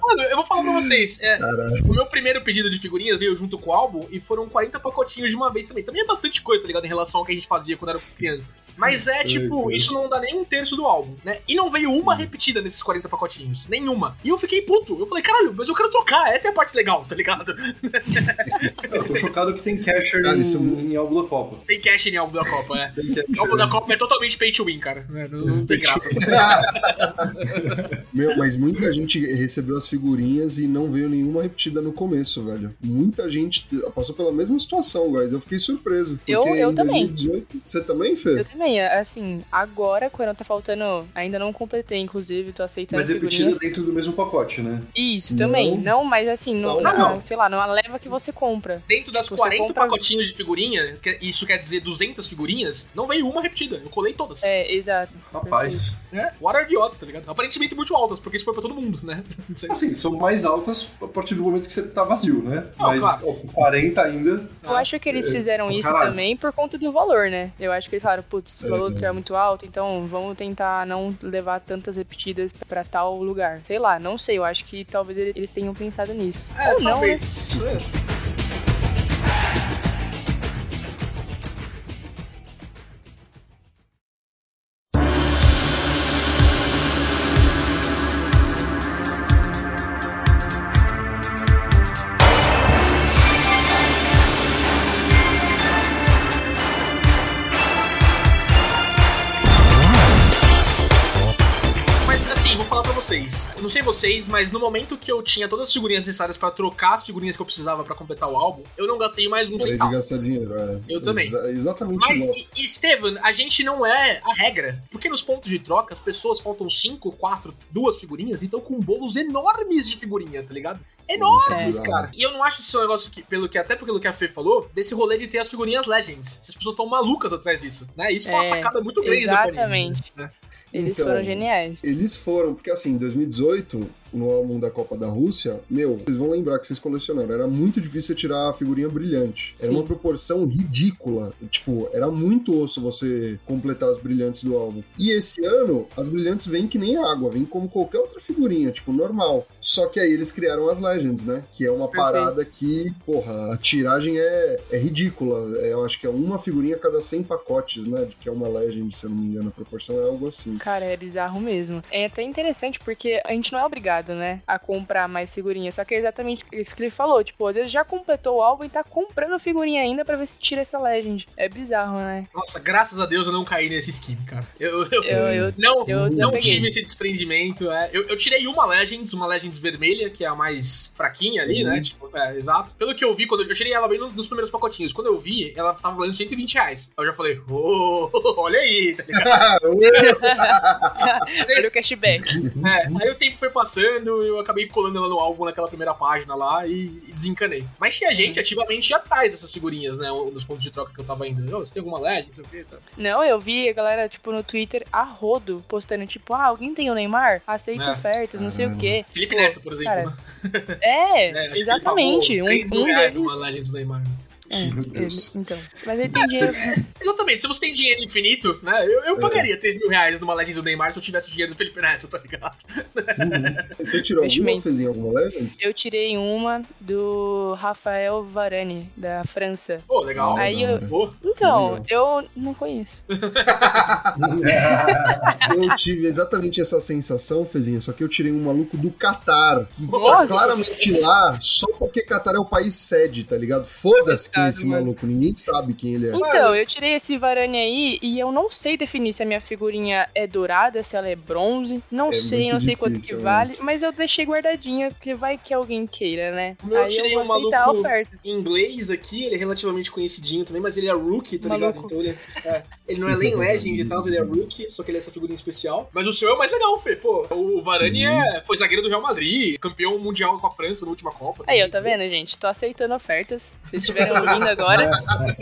Mano, eu vou falar pra vocês. É, o meu primeiro pedido de figurinhas veio junto com o álbum e foram 40 pacotinhos de uma vez também. Também é bastante coisa, tá ligado? Em relação ao que a gente fazia quando era criança. Mas é, tipo, isso não dá nem um terço do álbum, né? E não veio uma repetida nesses 40 pacotinhos. Nenhuma. E eu fiquei puto. Eu falei, caralho, mas eu quero trocar. Essa é a parte legal, tá ligado? Eu tô chocado que tem casher em, isso... em álbum da Copa. Tem cash em álbum da Copa, é. álbum da Copa é totalmente pay to win, cara. Não, não tem graça. Meu, mas muita gente recebeu as figurinhas e não veio nenhuma repetida no começo, velho. Muita gente passou pela mesma situação, guys. Eu fiquei surpreso. Eu, eu também. 2018, você também, Fê? Eu também. Assim, agora, quando tá faltando. Ainda não completei, inclusive, tô aceitando mas repetida dentro do mesmo pacote, né? Isso, também. Não, não mas assim, no, não, não. sei lá, numa leva que você compra. Dentro das tipo, 40 compra... pacotinhos de figurinha, isso quer dizer 200 figurinhas, não veio uma repetida. Eu colei todas. É, exato. Rapaz. É, water idiota, tá ligado? Aparentemente muito altas, porque isso foi pra todo mundo, né? Assim, são mais altas a partir do momento que você tá vazio, né? Não, Mas claro. ó, 40 ainda. Eu acho que eles é, fizeram é, isso caralho. também por conta do valor, né? Eu acho que eles falaram, putz, o valor é, é muito alto, então vamos tentar não levar tantas repetidas pra tal lugar. Sei lá, não sei, eu acho que talvez eles tenham pensado nisso. É, Ou talvez. não, né? Sei vocês, mas no momento que eu tinha todas as figurinhas necessárias para trocar as figurinhas que eu precisava para completar o álbum, eu não gastei mais um Parei centavo. de gastar dinheiro, é. Eu também. Exa exatamente Mas, e, Steven, a gente não é a regra. Porque nos pontos de troca, as pessoas faltam 5, 4, duas figurinhas e estão com bolos enormes de figurinha, tá ligado? Sim, enormes, é cara. E eu não acho esse negócio que, pelo que, até pelo que a Fê falou, desse rolê de ter as figurinhas Legends. As pessoas estão malucas atrás disso, né? Isso foi uma é, sacada muito grande Exatamente. Da Panini, né? Eles então, foram geniais. Eles foram, porque assim, em 2018 no álbum da Copa da Rússia, meu, vocês vão lembrar que vocês colecionaram. Era muito difícil tirar a figurinha brilhante. Era Sim. uma proporção ridícula. Tipo, era muito osso você completar as brilhantes do álbum. E esse ano, as brilhantes vêm que nem água, vêm como qualquer outra figurinha, tipo, normal. Só que aí eles criaram as Legends, né? Que é uma Perfeito. parada que, porra, a tiragem é, é ridícula. É, eu acho que é uma figurinha a cada 100 pacotes, né? De que é uma Legend, se eu não me engano, a proporção é algo assim. Cara, é bizarro mesmo. É até interessante porque a gente não é obrigado, né, a comprar mais figurinhas. Só que é exatamente isso que ele falou. Tipo, às vezes já completou o álbum e tá comprando figurinha ainda pra ver se tira essa Legend. É bizarro, né? Nossa, graças a Deus eu não caí nesse esquema, cara. Eu, eu, Eu, eu, não, eu não tive esse desprendimento. É. Eu, eu tirei uma Legends, uma Legends vermelha, que é a mais fraquinha ali, Uhum. né? Tipo, é, exato. Pelo que eu vi, quando eu, eu tirei ela bem no- nos primeiros pacotinhos. Quando eu vi, ela tava valendo 120 reais. Eu já falei, ô, olha aí, tá ligado? Olha o cashback. É, aí o tempo foi passando, eu acabei colando ela no álbum naquela primeira página lá e, e desencanei. Mas tinha gente ativamente atrás dessas figurinhas, né? Nos pontos de troca que eu tava indo. Ô, você tem alguma LED? Não sei o que. Tá. Não, eu vi a galera, tipo, no Twitter, a rodo, postando, tipo, ah, alguém tem o Neymar? Aceita É. ofertas, não sei o Caramba. quê. Felipe Neto, por exemplo. cara, né? É, É, exatamente. Um, 3 mil um deles. Legends do Neymar. É, Meu Deus. ele- então. Mas ele tem dinheiro. Exatamente, se você tem dinheiro infinito, né? Eu, eu pagaria 3 mil reais numa Legends do Neymar se eu tivesse o dinheiro do Felipe Neto, tá ligado? Você tirou alguma, fez em alguma Legends? Eu tirei uma do Rafael Varane, da França. Pô, legal. Ah, Aí eu- Então, Legal. eu não conheço. Eu tive exatamente essa sensação, Fezinha, só que eu tirei um maluco do Catar. Que tá Nossa! claramente lá só porque Catar é o país sede, tá ligado? Foda-se quem é esse mano. maluco, ninguém sabe quem ele é. Então, eu tirei esse Varane aí e eu não sei definir se a minha figurinha é dourada, se ela é bronze. Não É sei, não sei quanto que né? vale, mas eu deixei guardadinha, porque vai que alguém queira, né? O meu eu aí tirei eu um vou aceitar maluco- a oferta. em inglês aqui, ele é relativamente conhecidinho também, mas ele é rookie, tá Maluco. ligado? Então ele é, ele não é nem legend e tal, ele é rookie, só que ele é essa figurinha especial. Mas o seu é o mais legal, Fê. Pô, o Varane é, foi zagueiro do Real Madrid, campeão mundial com a França na última Copa. Aí, ó, tá vendo, gente? Tô aceitando ofertas. Se vocês estiverem ouvindo agora,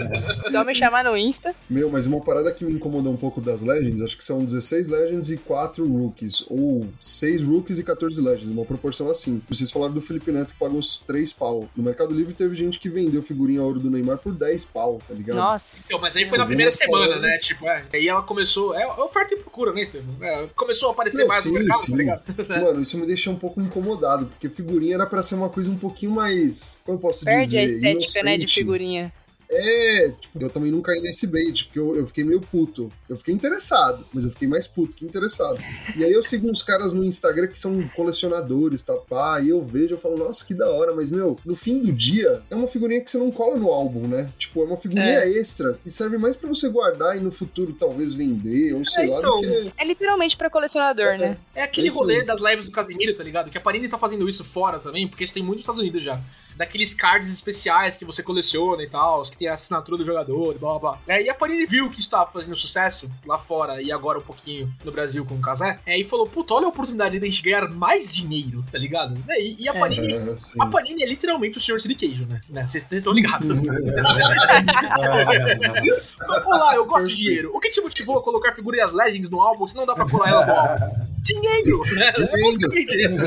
só me chamar no Insta. Meu, mas uma parada que me incomodou um pouco das Legends, acho que são 16 Legends e 4 Rookies, ou 6 Rookies e 14 Legends, uma proporção assim. Vocês falaram do Felipe Neto que pagou uns 3 pau. No Mercado Livre teve gente que vendeu figurinha ouro do Neymar por 10 pau, tá ligado? Nossa. Então, mas aí foi Sim. na primeira semana, né? palavras. Tipo, é. Aí ela começou. É oferta e procura, né, Estevam? É, começou a aparecer Não, mais no sim, mercado, sim. tá ligado? Mano, isso me deixa um pouco incomodado, porque figurinha era pra ser uma coisa um pouquinho mais. Como eu posso Perde dizer? a estética, né, de Inocente. Figurinha. É, tipo, eu também não caí nesse bait, porque eu, eu fiquei meio puto. Eu fiquei interessado, mas eu fiquei mais puto que interessado. E aí eu sigo uns caras no Instagram que são colecionadores, tá? Pá, e eu vejo, eu falo, nossa, que da hora, mas, meu, no fim do dia, é uma figurinha que você não cola no álbum, né? Tipo, é uma figurinha extra, que serve mais pra você guardar e no futuro talvez vender, ou sei É, lá, então. do que... É literalmente pra colecionador, né? É aquele É rolê mesmo. das lives do Casimiro, tá ligado? Que a Panini tá fazendo isso fora também, porque isso tem muito nos Estados Unidos já. Daqueles cards especiais que você coleciona e tal, que tem a assinatura do jogador blá blá blá. É, e a Panini viu que isso tava fazendo sucesso lá fora e agora um pouquinho no Brasil com o Casé. É, e falou: puta, olha a oportunidade de a gente ganhar mais dinheiro, tá ligado? É, E, e a É. Panini. É. A Panini é literalmente o senhor Siriqueijo, né? Né? Vocês estão ligados. Olá, eu gosto de dinheiro. O que te motivou a colocar figurinhas Legends no álbum se não dá pra colar ela no álbum? Dinheiro! Né? É basicamente isso.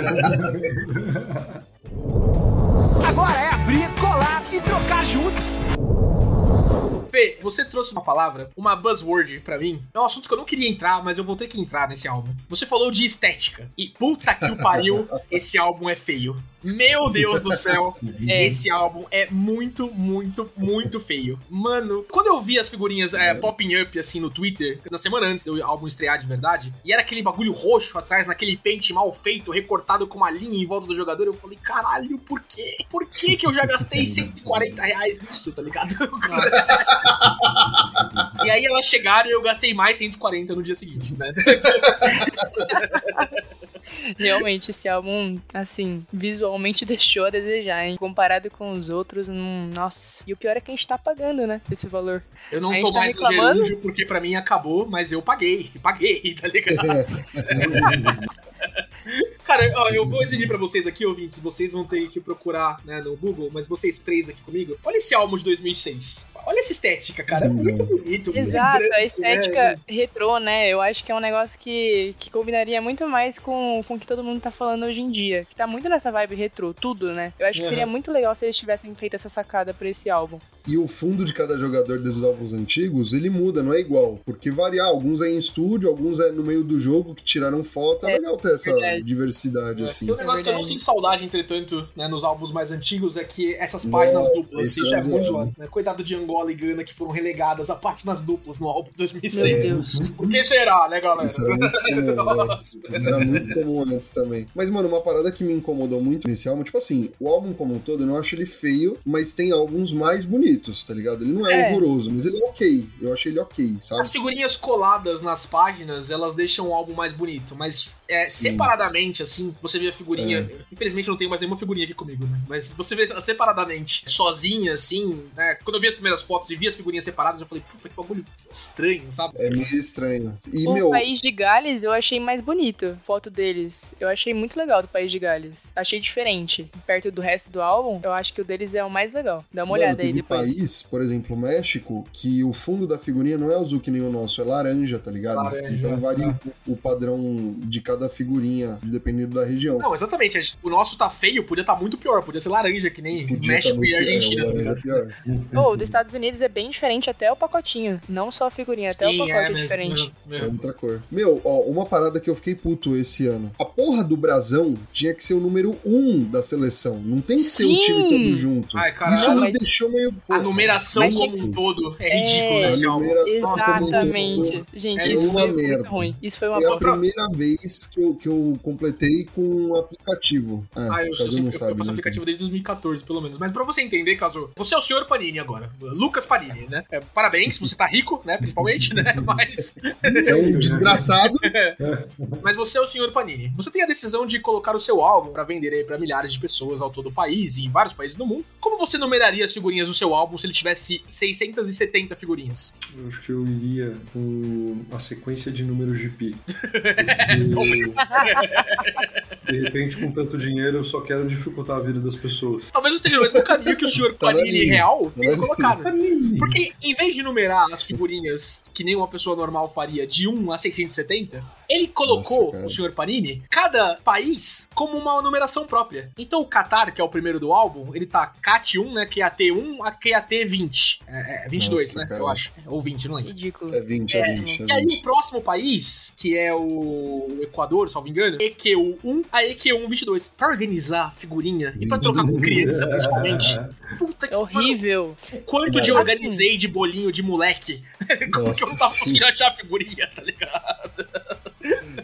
Agora é abrir, colar e trocar juntos. Fê, você trouxe uma palavra, uma buzzword pra mim. É um assunto que eu não queria entrar, mas eu vou ter que entrar nesse álbum. Você falou de estética. E puta que o pariu, esse álbum é feio. Meu Deus do céu, É. esse álbum é muito, muito, muito feio. Mano, quando eu vi as figurinhas é, popping up assim no Twitter, na semana antes do álbum estrear de verdade, e era aquele bagulho roxo atrás, naquele pente mal feito, recortado com uma linha em volta do jogador, eu falei, caralho, por quê? Por que que eu já gastei 140 reais nisso, tá ligado? E aí elas chegaram e eu gastei mais 140 no dia seguinte, né? Realmente, esse álbum, assim, visualmente deixou a desejar, hein? Comparado com os outros, hum, nossa. E o pior é que a gente tá pagando, né? Esse valor. Eu não A tô tá mais no reclamando? gerúndio porque pra mim acabou, mas eu paguei, paguei, tá ligado? Cara, ó, eu vou exibir pra vocês aqui, ouvintes, vocês vão ter que procurar né, no Google, mas vocês três aqui comigo, olha esse álbum de 2006. Olha essa estética, cara. É muito bonito. Exato, branco, a estética né? retrô, né? Eu acho que é um negócio que, que combinaria muito mais com, com o que todo mundo tá falando hoje em dia. Que tá muito nessa vibe retrô, tudo, né? Eu acho que uhum. seria muito legal se eles tivessem feito essa sacada pra esse álbum. E o fundo de cada jogador dos álbuns antigos, ele muda, não é igual. Porque variar, alguns é em estúdio, alguns é no meio do jogo que tiraram foto. É, é legal ter essa verdade. diversidade, é. assim. Tem um negócio é que eu não sinto saudade, entretanto, né, nos álbuns mais antigos, é que essas páginas não, duplas, isso é, é muito zoado. Né? Coitado de Angola e Gana que foram relegadas a páginas duplas no álbum de 2006. Meu Deus. Por que será, né, galera? Isso era muito comum, né? Isso era muito comum antes também. Mas, mano, uma parada que me incomodou muito nesse álbum, tipo assim, o álbum como um todo, eu não acho ele feio, mas tem álbuns mais bonitos, tá ligado? Ele não é, é. horroroso, mas ele é ok. Eu achei ele ok, sabe? As figurinhas coladas nas páginas, elas deixam o álbum mais bonito, mas é, separadamente, assim, você vê a figurinha. É. Infelizmente não tenho mais nenhuma figurinha aqui comigo, né? Mas você vê separadamente, sozinha, assim, né? Quando eu vi as primeiras fotos e vi as figurinhas separadas, eu falei, puta que bagulho estranho, sabe? É meio estranho. E, o meu... País de Gales eu achei mais bonito, foto deles. Eu achei muito legal do País de Gales. Achei diferente. Perto do resto do álbum, eu acho que o deles é o mais legal. Dá uma Mano, olhada aí depois. país, por exemplo, o México, que o fundo da figurinha não é azul que nem o nosso, é laranja, tá ligado? Laranja, então varia tá. o padrão de cada cada dependendo da região. Não, exatamente. O nosso tá feio, podia estar tá muito pior, podia ser laranja, que nem podia tá México tá e Argentina, tá ligado? oh, o dos Estados Unidos é bem diferente até o pacotinho. Não só a figurinha, Sim, até o pacote é, é diferente. É outra cor. Meu, ó, uma parada que eu fiquei puto esse ano. A porra do Brasão tinha que ser o número um da seleção. Não tem que ser Sim. o time todo junto. Ai, cara, Isso me deixou meio. Porra. A numeração como um todo é ridículo é, álbum. Exatamente. Gente, é isso uma foi merda. muito ruim. Isso foi uma Foi a primeira vez que eu, que eu completei com um aplicativo. É, ah, eu, eu, não sabe, eu faço né? aplicativo desde 2014, pelo menos. Mas pra você entender, caso. Você é o senhor Panini agora. Lucas Panini, né? É, parabéns, você tá rico, né? Principalmente, né? Mas. É um desgraçado. Mas você é o senhor Panini. Você tem a decisão de colocar o seu álbum para vender aí pra milhares de pessoas ao todo o país e em vários países do mundo. Como você numeraria as figurinhas do seu álbum se ele tivesse 670 figurinhas? Eu acho que eu iria com a sequência de números de pi. Beleza. De repente, com tanto dinheiro, eu só quero dificultar a vida das pessoas. Talvez esteja no mesmo caminho que o senhor Panini real tenha colocado. Porque, em vez de numerar as figurinhas que nem uma pessoa normal faria de 1 a 670, ele colocou, Nossa, o senhor Panini, cada país como uma numeração própria. Então o Qatar, que é o primeiro do álbum, ele tá CAT1, né? QAT1 a QAT20. É, é 22, Nossa, né? Cara. Eu acho. Ou 20, não lembro. Ridículo. É 20, é, é 20. É 20. E aí o próximo país, que é o Equador, salvo engano, EQ1 a EQ122. Pra organizar figurinha e pra trocar com criança, principalmente. Puta que É horrível. Mano, o quanto de organizei de bolinho de moleque. Como Nossa, que eu não tava conseguindo achar a figurinha, tá ligado?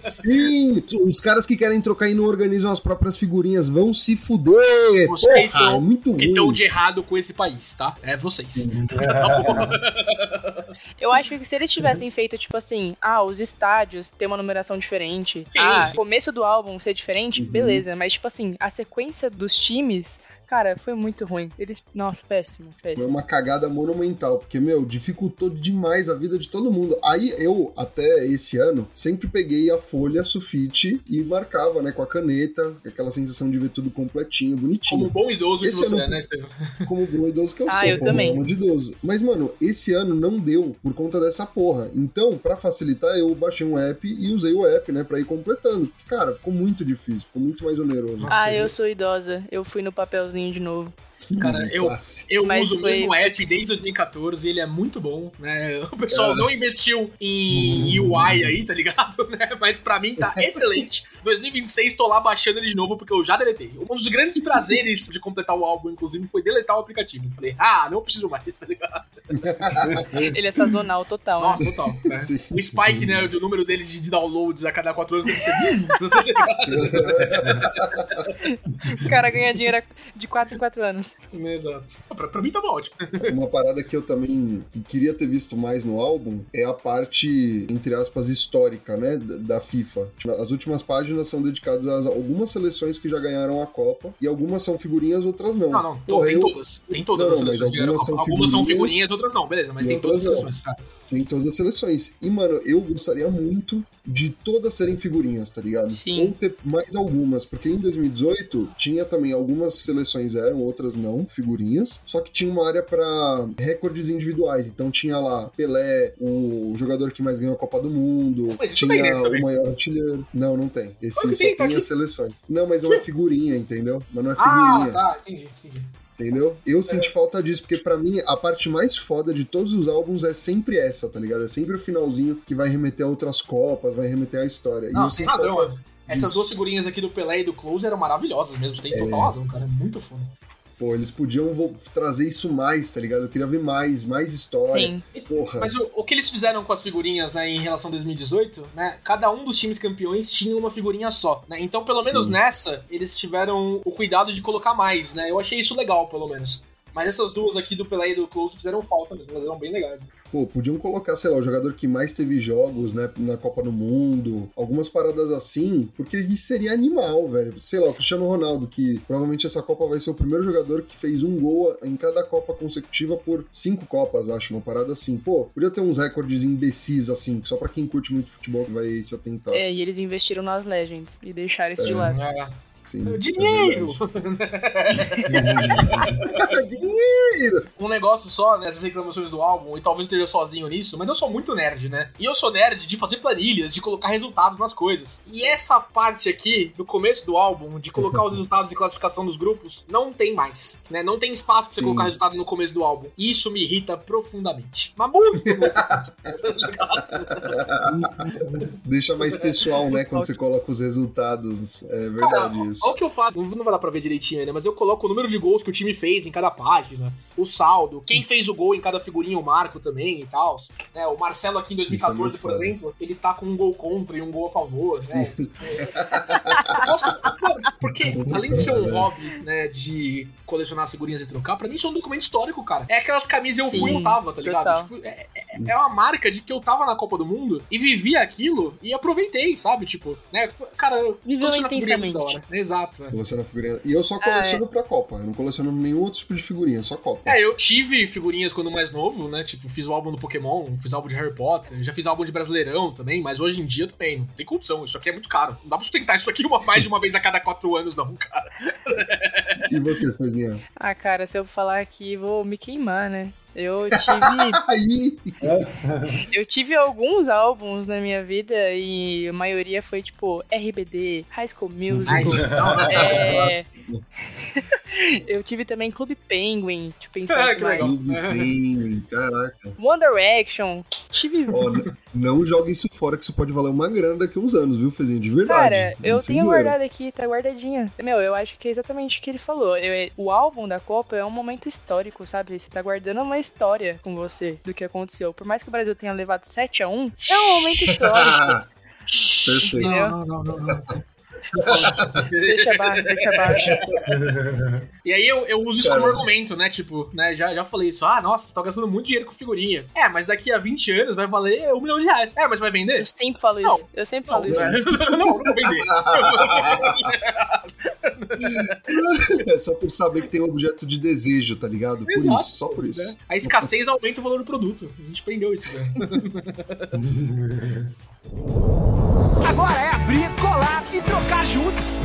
Sim, os caras que querem trocar e não organizam as próprias figurinhas vão se fuder. Vocês Porra, são é muito que estão de errado com esse país, tá? É vocês. Eu acho que se eles tivessem feito, tipo assim, ah, os estádios ter uma numeração diferente, Sim. ah, o começo do álbum ser diferente, uhum. beleza. Mas, tipo assim, a sequência dos times Cara, foi muito ruim. Eles. Nossa, péssimo, péssimo. Foi uma cagada monumental, porque, meu, dificultou demais a vida de todo mundo. Aí eu, até esse ano, sempre peguei a folha sulfite e marcava, né, com a caneta, aquela sensação de ver tudo completinho, bonitinho. Como bom idoso esse que você ano, é, né, Estevam? Como bom idoso que eu ah, sou, eu também. Como de idoso. Mas, mano, esse ano não deu por conta dessa porra. Então, para facilitar, eu baixei um app e usei o app, né, pra ir completando. Cara, ficou muito difícil, ficou muito mais oneroso. Ah, eu sou idosa. Eu fui no papelzinho de novo. Cara, eu, eu uso o mesmo app desde 2014 e ele é muito bom, né? O pessoal não investiu em UI aí, tá ligado? Né? Mas pra mim tá excelente. 2026 tô lá baixando ele de novo porque eu já deletei. Um dos grandes prazeres de completar o álbum, inclusive, foi deletar o aplicativo. Falei, ah, não preciso mais, tá ligado? ele é sazonal total. Nossa, né? total. Né? O spike, né, do número dele de downloads a cada 4 anos deve ser. o cara ganha dinheiro de 4 em 4 anos. Exato. Pra, pra mim tava ótimo. Uma parada que eu também queria ter visto mais no álbum é a parte, entre aspas, histórica, né, da FIFA. As últimas páginas são dedicadas a algumas seleções que já ganharam a Copa e algumas são figurinhas, outras não. Não, não, Porra, tem eu... todas. Tem todas não, as seleções. Algumas, são, algumas são figurinhas, outras não, beleza, mas tem todas as seleções. Tem todas as seleções. E, mano, eu gostaria muito de todas serem figurinhas, tá ligado? Sim. Ou ter mais algumas, porque em 2018 tinha também algumas seleções eram, outras não figurinhas. Só que tinha uma área para recordes individuais. Então tinha lá Pelé, o jogador que mais ganhou a Copa do Mundo, Mas tinha o maior artilheiro. Não, não tem. Esse só tem, tá tem as seleções. Não, mas não é figurinha, entendeu? Mas não é Ah, figurinha. tá, entendi, entendi. Entendeu? Eu senti falta disso, porque pra mim a parte mais foda de todos os álbuns é sempre essa, tá ligado? É sempre o finalzinho que vai remeter a outras copas, vai remeter à história. e Não, eu razão, falta mano. Essas duas figurinhas aqui do Pelé e do Close eram maravilhosas mesmo. Tem total razão, cara. É muito foda. Pô, eles podiam trazer isso mais, tá ligado? Eu queria ver mais, mais história. Sim. Porra. Mas o, o que eles fizeram com as figurinhas, né, em relação a 2018, né? Cada um dos times campeões tinha uma figurinha só, né? Então, pelo menos Sim. nessa, eles tiveram o cuidado de colocar mais, né? Eu achei isso legal, pelo menos. Mas essas duas aqui do Pelé e do Close fizeram falta mesmo, elas eram bem legais. Pô, podiam colocar, sei lá, o jogador que mais teve jogos, né, na Copa do Mundo, algumas paradas assim, porque ele seria animal, velho. Sei lá, o Cristiano Ronaldo, que provavelmente essa Copa vai ser o primeiro jogador que fez um gol em cada Copa consecutiva por cinco Copas, acho, uma parada assim. Pô, podia ter uns recordes imbecis, assim, só pra quem curte muito futebol que vai se atentar. É, e eles investiram nas Legends e deixaram isso de É. lado. Ah, Sim, é dinheiro! verdade. Dinheiro! um negócio só nessas reclamações do álbum, e talvez eu esteja sozinho nisso, mas eu sou muito nerd, né? E eu sou nerd de fazer planilhas, de colocar resultados nas coisas. E essa parte aqui, do começo do álbum, de colocar os resultados e classificação dos grupos, não tem mais, né? Não tem espaço pra você Sim. colocar resultado no começo do álbum. E isso me irrita profundamente. Mas muito! Deixa mais pessoal, né, quando você coloca os resultados. É verdade Cara, isso. Olha o que eu faço, não vai dar pra ver direitinho ainda, mas eu coloco o número de gols que o time fez em cada página, o saldo, quem fez o gol em cada figurinha, o Marco também e tal. Né, o Marcelo aqui em Isso é 2014, muito por exemplo, ele tá com um gol contra e um gol a favor, né? Sim. Porque, além de ser um hobby, né, de colecionar figurinhas e trocar, pra mim isso é um documento histórico, cara. É aquelas camisas eu Sim, fui e eu tava, tá ligado? Tipo, é, é- é uma marca de que eu tava na Copa do Mundo e vivi aquilo e aproveitei, sabe? Tipo, né? Cara, eu Viveu da intensamente. hora. Exato, é. Coleciona figurinha. E eu só Ah, coleciono pra Copa. Eu não coleciono nenhum outro tipo de figurinha, só Copa. É, eu tive figurinhas quando mais novo, né? Tipo, fiz o álbum do Pokémon, fiz álbum de Harry Potter, já fiz álbum de Brasileirão também, mas hoje em dia também, não tem condição. Isso aqui é muito caro. Não dá pra sustentar isso aqui uma, mais de uma vez a cada quatro anos, não, cara. E você, Fezinha? Ah, cara, se eu falar aqui, vou me queimar, né? Eu tive, eu tive alguns álbuns na minha vida e a maioria foi tipo RBD, High School Musical. É, eu tive também Clube Penguin, aqui que mais. legal. Clube Penguin, caraca. One Direction. Tive. N- não joga isso fora, que isso pode valer uma grana daqui a uns anos, viu, Fezinha? De verdade. Cara, eu tenho zoeira. guardado aqui, tá guardadinha. Meu, eu acho que é exatamente o que ele falou. Eu- o álbum da Copa é um momento histórico, sabe? Você tá guardando uma história com você do que aconteceu. Por mais que o Brasil tenha levado 7 a 1 é um momento histórico. Perfeito. Não, não, não, não. Deixa abaixo, deixa abaixo. E aí eu, eu uso isso Cara. como argumento, né? Tipo, né? Já, já falei isso. Ah, nossa, você tá gastando muito dinheiro com figurinha. É, mas daqui a 20 anos vai valer um milhão de reais. É, mas vai vender? Eu sempre falo Não. isso. Eu sempre Não, falo isso. não, não vou vender. É só por saber que tem um objeto de desejo, tá ligado? Por Exato, isso, só por isso. né? A escassez aumenta o valor do produto. A gente aprendeu isso, né? Agora é abrir, colar e trocar juntos.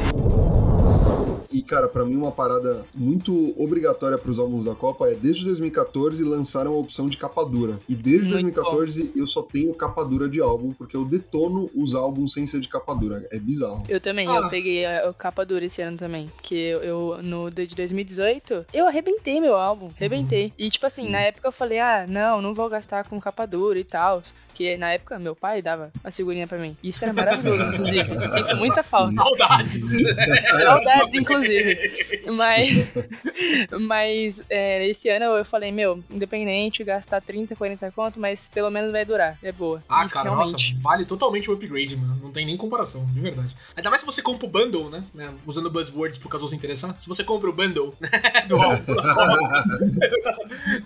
E, cara, pra mim uma parada muito obrigatória pros álbuns da Copa é desde 2014 lançaram a opção de capa dura. E desde Muito 2014 eu só tenho capa dura de álbum, porque eu detono os álbuns sem ser de capa dura. É bizarro. Eu também, Ah. eu peguei a, a capa dura esse ano também. Porque eu, eu- no de 2018, eu arrebentei meu álbum. Arrebentei. E tipo assim, na época eu falei, ah, não, não vou gastar com capa dura e tal. Porque na época meu pai dava a figurinha pra mim. Isso era maravilhoso, inclusive. Sinto muita falta. Saudades. Saudades, inclusive. Mas, mas é, esse ano eu falei, meu, independente, gastar 30, 40 conto, mas pelo menos vai durar. É boa. Ah, E cara, realmente. nossa, vale totalmente o upgrade, mano. Não tem nem comparação, de verdade. Ainda mais se você compra o bundle, né? né, Usando buzzwords por caso você interessar. Se você compra o bundle né, do álbum,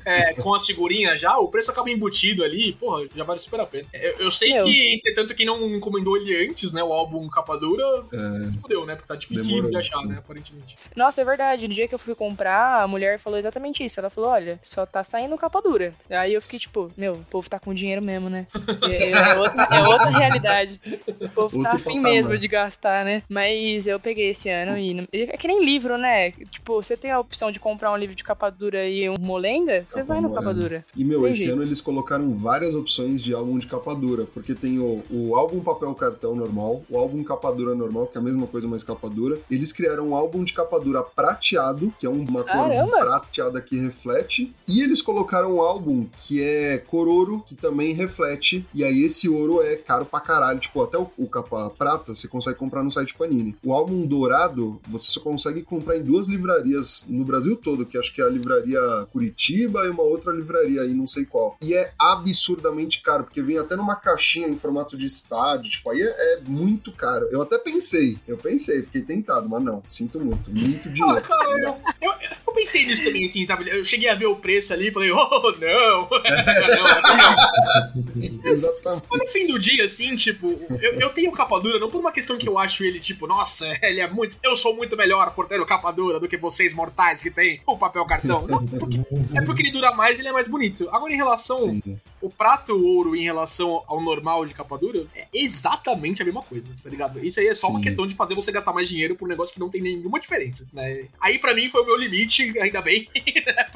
é, com as figurinhas já, o preço acaba embutido ali, porra, já vale super a pena. Eu, eu sei Meu. que, entretanto, quem não encomendou ele antes, né, o álbum capa dura, É, fudeu, né? Porque tá difícil Demorou, de achar, né, aparentemente. Nossa, é verdade. No dia que eu fui comprar, a mulher falou exatamente isso. Ela falou: olha, só tá saindo capa dura. Aí eu fiquei tipo, meu, o povo tá com dinheiro mesmo, né? É, é outra, é outra realidade. O povo tá Outro afim patamar. mesmo de gastar, né? Mas eu peguei esse ano e. É que nem livro, né? Tipo, você tem a opção de comprar um livro de capa dura e um molenga, você vai no capa dura. E, meu, Tem esse ano eles colocaram várias opções de álbum de capa dura, porque tem o, o álbum papel cartão normal, o álbum capa dura normal, que é a mesma coisa, mas capa dura. Eles criaram um álbum de capa dura prateado, que é uma Caramba! cor prateada que reflete, e eles colocaram um álbum que é cor ouro, que também reflete, e aí esse ouro é caro pra caralho, tipo, até o, o capa prata você consegue comprar no site Panini. O álbum dourado, você só consegue comprar em duas livrarias no Brasil todo, que acho que é a livraria Curitiba e uma outra livraria aí, não sei qual. E é absurdamente caro, porque vem até numa caixinha em formato de estádio, tipo, aí é, é muito caro. Eu até pensei, eu pensei, fiquei tentado, mas não, sinto muito, muito Ah, dinheiro. cara, eu, eu, eu pensei nisso também, assim, sabe? Eu cheguei a ver o preço ali e falei, oh, não! não, não. Exatamente. Mas no fim do dia, assim, tipo, eu, eu tenho capa dura não por uma questão que eu acho ele, tipo, nossa, ele é muito. Eu sou muito melhor por ter o capa dura do que vocês mortais que tem o papel cartão. Não, porque- é porque ele dura mais e ele é mais bonito. Agora, em relação. Sim. O prato ouro em relação ao normal de capa dura é exatamente a mesma coisa, tá ligado? Isso aí é só uma Sim. questão de fazer você gastar mais dinheiro por um negócio que não tem nenhuma diferença, né? Aí pra mim foi o meu limite, ainda bem.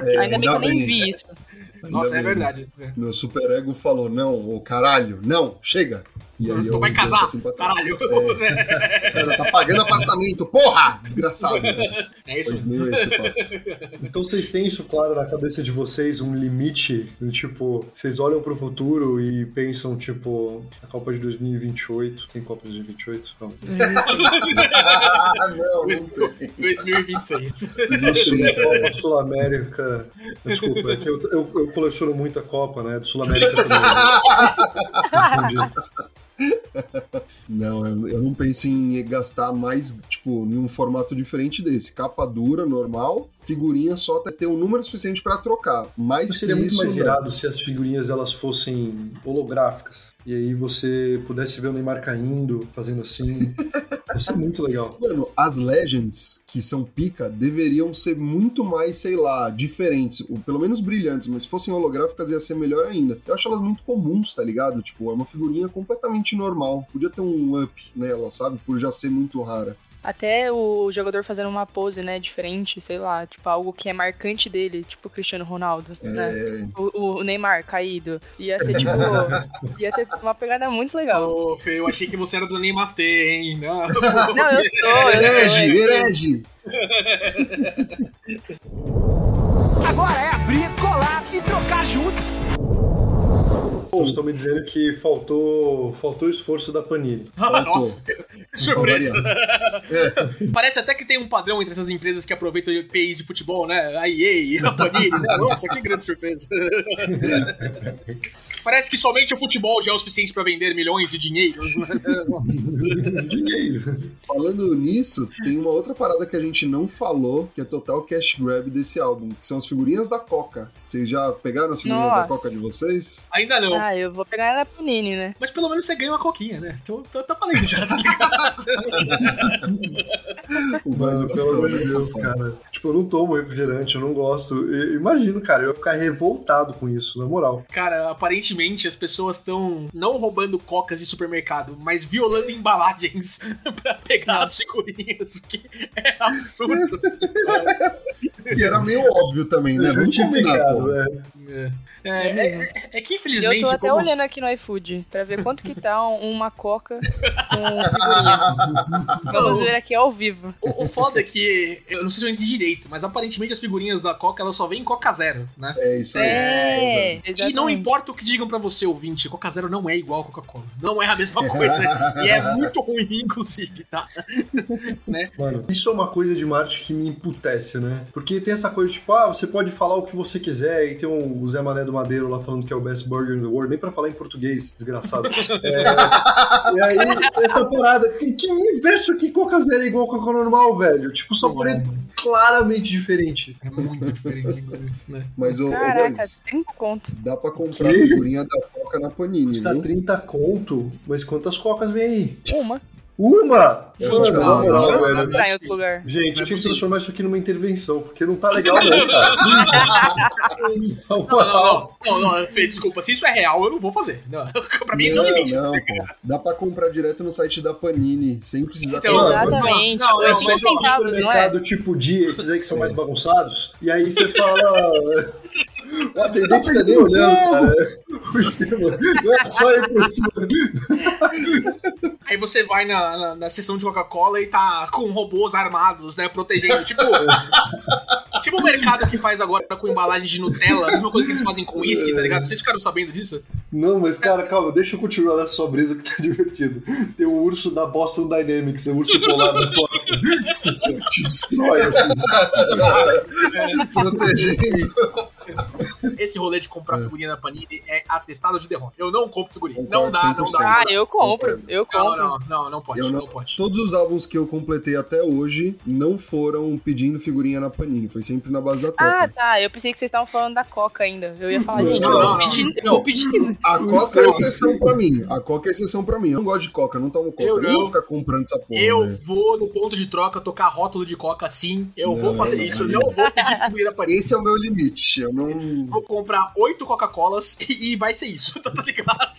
É, Ainda bem que eu nem vi isso. Ainda Nossa, é bem. verdade. É. Meu super ego falou: não, ô caralho, não, chega. E aí Tu eu vai casar, assim caralho. Cara, tá pagando apartamento, porra! Desgraçado. É isso. Então vocês têm isso claro na cabeça de vocês, um limite, do tipo, vocês olham pro futuro e pensam, tipo, a Copa de 2028, tem Copa de 2028? Não. Ah, não, não tem. 2026. Sul- Copa Sul-América. Desculpa, é que eu, eu, eu coleciono muita Copa, né? Do Sul-América também. né? Não, eu, eu não penso em gastar mais, tipo, em um formato diferente desse. Capa dura, normal, figurinha só até ter um número suficiente pra trocar. Mas seria muito isso mais não. irado se as figurinhas elas fossem holográficas. E aí você pudesse ver o Neymar caindo, fazendo assim. Ia ser muito legal. Mano, as Legends, que são pica, deveriam ser muito mais, sei lá, diferentes. Ou pelo menos brilhantes, mas se fossem holográficas ia ser melhor ainda. Eu acho elas muito comuns, tá ligado? Tipo, é uma figurinha completamente normal. Podia ter um up nela, sabe? Por já ser muito rara. Até o jogador fazendo uma pose, né, diferente, sei lá, tipo, algo que é marcante dele, tipo o Cristiano Ronaldo, né? É, O, o Neymar caído. Ia ser, tipo, ia ter uma pegada muito legal. Ô, Fê, eu achei que você era do Neymastê, hein? Não, Não, eu sou, eu herege, sou. herege! Agora é abrir, colar e trocar juntos. Então, estão me dizendo que faltou, faltou esforço da Panini. Nossa, que surpresa. Variar. Parece até que tem um padrão entre essas empresas que aproveitam IPs de futebol, né? A EA, a Panini, né? Nossa, que grande surpresa. Parece que somente o futebol já é o suficiente pra vender milhões de dinheiros. Dinheiro. Falando nisso, tem uma outra parada que a gente não falou, que é total cash grab desse álbum, que são as figurinhas da Coca. Vocês já pegaram as figurinhas da Nossa. Coca de vocês? Ainda não. Ah, eu vou pegar na Panini, né? Mas pelo menos você ganha uma coquinha, né? Tô, tô, tô falando já, tá ligado? O mais Mano, pelo amor de Deus, cara. Tipo, eu não tomo refrigerante, eu não gosto. E- Imagino, cara, eu ia ficar revoltado com isso, na moral. Cara, aparentemente as pessoas estão não roubando cocas de supermercado, mas violando embalagens pra pegar as Nossa. figurinhas, o que é absurdo. Que era meio óbvio também, né? Vamos combinar, pô. é. É, é, é- é que Eu infelizmente. tô até como- olhando aqui no iFood pra ver quanto que tá um- uma coca com figurinha. Vamos ver aqui ao vivo. O, o foda é que, eu não sei se eu entendi direito, mas aparentemente as figurinhas da Coca elas só vêm em Coca Zero, né? É isso aí. É, E exatamente. não importa o que digam pra você, ouvinte, Coca Zero não é igual a Coca-Cola. Não é a mesma coisa. e é muito ruim, inclusive, tá? Mano, isso é uma coisa de marketing que me emputece, né? Porque tem essa coisa, tipo, ah, você pode falar o que você quiser, e tem um, o Zé Mané do Madeiro lá falando que é o best burger in the world, nem pra falar em português, desgraçado. É, e aí, essa parada, que, que universo que Coca Zero é igual Coca normal, velho? Tipo, só por é claramente diferente. É muito diferente, né? Mas, ô, Caraca, guys, 30 conto. dá pra comprar Que? figurinha da Coca na Panini, Custa viu? 30 conto, mas quantas cocas vem aí? Uma. Uma! Gente, não, não, em outro lugar. Gente, eu tinha que transformar isso aqui numa intervenção, porque não tá legal não, cara. Não, não, não, não, não, Fê, desculpa, se isso é real, eu não vou fazer. Não, pra mim isso é um Não, limite. não, pô. Dá pra comprar direto no site da Panini, sem precisar Então, comprar. Exatamente. Não, não, é não, 5 mas centavos, não é? supermercado tipo dia, esses aí que são mais bagunçados, e aí você fala. O atendente tá nem olhando, cara. Por cima. Não é só ir por cima. Aí você vai na, na, na seção de Coca-Cola e tá com robôs armados, né, protegendo. Tipo. Tipo o mercado que faz agora com embalagem de Nutella, a mesma coisa que eles fazem com uísque, tá ligado? Vocês ficaram sabendo disso? Não, mas cara, calma, deixa eu continuar nessa sua brisa que tá divertido. Tem o urso da Boston Dynamics, o urso polar da porta. Te destrói, assim. Protegendo. Esse rolê de comprar figurinha na Panini é atestado de derrota. Eu não compro figurinha. Concordo Não dá, não 100%. dá. Ah, eu compro. Eu Não, compro. não, não, não pode, Eu não, não- pode. Todos os álbuns que eu completei até hoje não foram pedindo figurinha na Panini, foi sempre na base da Ah, troca. tá. Eu pensei que vocês estavam falando da Coca ainda. Eu ia falar, Não, gente, não, não, pedindo. Não. vou pedindo. A Coca é exceção pra mim. A Coca é exceção pra mim. Eu não gosto de Coca, eu não tomo Coca. Eu Eu, não não. vou ficar comprando essa porra. Eu né? vou no ponto de troca tocar rótulo de coca sim. Eu vou Não, fazer não, isso. Eu não. não vou pedir figurinha na Panini. Esse é o meu limite. Eu não. Vou comprar oito Coca-Colas e vai ser isso, tá ligado?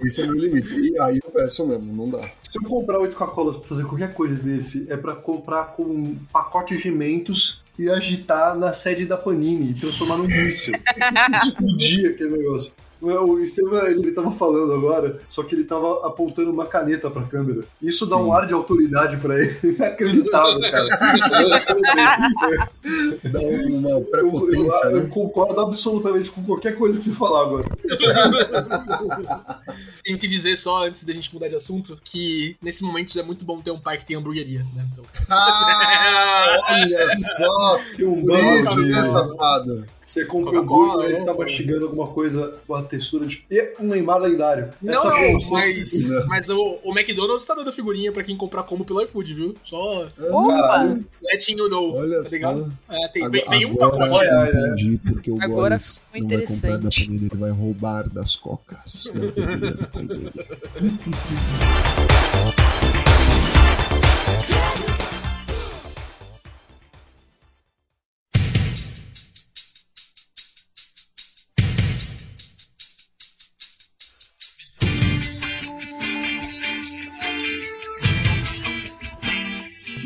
Esse é o meu limite. E aí eu peço mesmo, não dá. Se eu comprar oito Coca-Colas pra fazer qualquer coisa desse, é pra comprar com pacotes de mentos e agitar na sede da Panini e transformar num míssil. Explodir aquele negócio. O Estevam, ele tava falando agora, só que ele tava apontando uma caneta pra câmera. Isso dá Sim. um ar de autoridade pra ele. Inacreditável, cara. Dá uma Eu, prepotência, eu- eu né? concordo absolutamente com qualquer coisa que você falar agora. Tenho que dizer só, antes da gente mudar de assunto, que nesse momento é muito bom ter um pai que tem hamburgueria, né? Então, Ah, olha só! Tem um Por isso, né, safado? Você compra um Coca-Cola, hambúrguer, aí né? você tá mastigando alguma coisa com a textura de. E um Neymar lendário. não, Essa não, mas, mas o, o McDonald's tá dando figurinha pra quem comprar como pelo iFood, viu? Só Opa! letting you know, Olha tá ligado? só. É, tem, Agora, vem, um agora pacote. Olha, olha. eu entendi porque o Agora ficou vai interessante. Panini, ele vai roubar das cocas. da bebida do pai dele.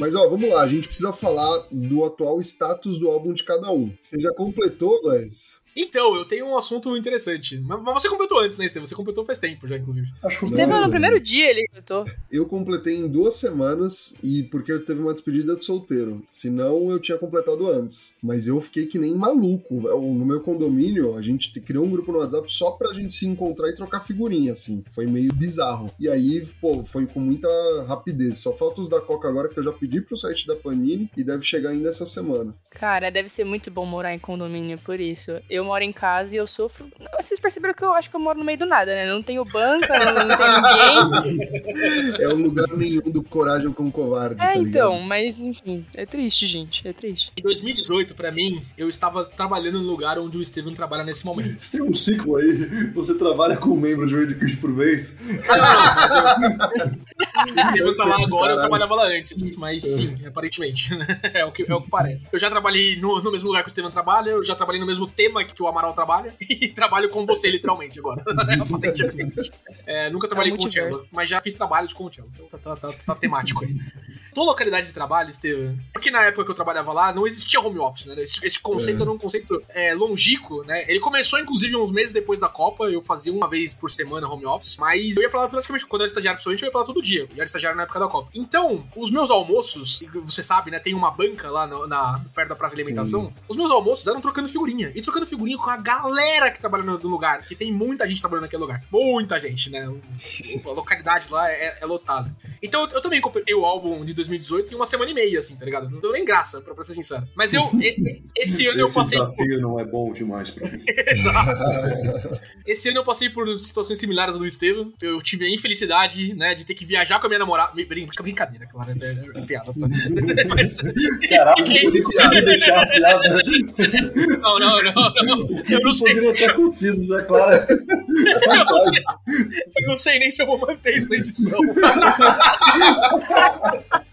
Mas ó, vamos lá, a gente precisa falar do atual status do álbum de cada um. Você já completou, Góis? Então, eu tenho um assunto interessante. Mas, mas você completou antes, né, Estevam? Você completou faz tempo já, inclusive. Acho que Estevam, no primeiro dia ele eu Eu completei em duas semanas e porque eu teve uma despedida de solteiro. Senão eu tinha completado antes. Mas eu fiquei que nem maluco. No meu condomínio, a gente te- criou um grupo no WhatsApp só pra gente se encontrar e trocar figurinha, assim. Foi meio bizarro. E aí, pô, foi com muita rapidez. Só falta os da Coca agora que eu já pedi pro site da Panini e deve chegar ainda essa semana. Cara, deve ser muito bom morar em condomínio, por isso. Eu moro em casa e eu sofro. Não, Vocês perceberam que eu acho que eu moro no meio do nada, né? Não tenho banca, não tem ninguém. É um lugar nenhum do Coragem com Covarde, É, tá então, mas enfim, é triste, gente. É triste. Em 2018, pra mim, eu estava trabalhando no lugar onde o Estevam trabalha nesse momento. Você tem um ciclo aí, você trabalha com um membro de Raid Quit por vez. O Estevam tá lá agora, eu Caralho. trabalhava lá antes. Mas sim, aparentemente. É o que, é o que parece. Eu já trabalhei no, no mesmo lugar que o Estevam trabalha, eu já trabalhei no mesmo tema que o Amaral trabalha, e trabalho com você, literalmente, agora. Patentemente. É, nunca trabalhei É com o cello, mas já fiz trabalhos com o cello. Então tá, tá- tá- tá temático aí. Tua localidade de trabalho, Estevam, porque na época que eu trabalhava lá, não existia home office, né? Esse, esse conceito É. era um conceito é, longínquo, né? Ele começou, inclusive, uns meses depois da Copa, eu fazia uma vez por semana home office, mas eu ia pra lá praticamente, quando eu era estagiário, principalmente, eu ia pra lá todo dia. Eu era estagiário na época da Copa. Então, os meus almoços, você sabe, né? Tem uma banca lá na, na- perto da praça de alimentação. Os meus almoços eram trocando figurinha. E trocando figurinha com a galera que trabalha no, no lugar, que tem muita gente trabalhando naquele lugar. Muita gente, né? O- a localidade lá é, é lotada. Então eu, eu também completei o álbum de 2018 em uma semana e meia, assim, tá ligado? Não deu nem graça, pra, pra ser sincero. Mas eu, esse ano eu Esse passei. desafio não é bom demais pra mim. Exato. Esse ano eu passei por situações similares ao do Estevam. Eu tive a infelicidade, né, de ter que viajar com a minha namorada. Brincadeira, claro, é, é, é piada. Tá? Mas, Caralho, nem conseguiu deixar a piada. não, não, não, não. Eu não sei, Poderia ter acontecido, Zé Clara. eu não sei, eu não sei nem se eu vou manter isso na edição.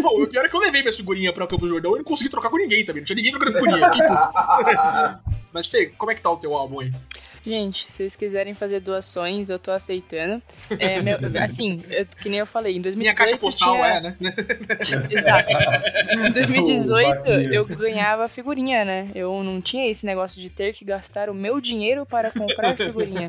Pô, o pior é que eu levei minha figurinha pra Campo Jordão e não consegui trocar com ninguém também. Não tinha ninguém trocando figurinha. aqui. Mas, Fê, como é que tá o teu álbum aí? Gente, se vocês quiserem fazer doações, eu tô aceitando. É, meu- assim, eu- que nem eu falei, em 2018 Minha caixa postal tinha... é, né? Exato. Em O 2018 vaquinha. eu ganhava figurinha, né? Eu não tinha esse negócio de ter que gastar o meu dinheiro para comprar figurinha.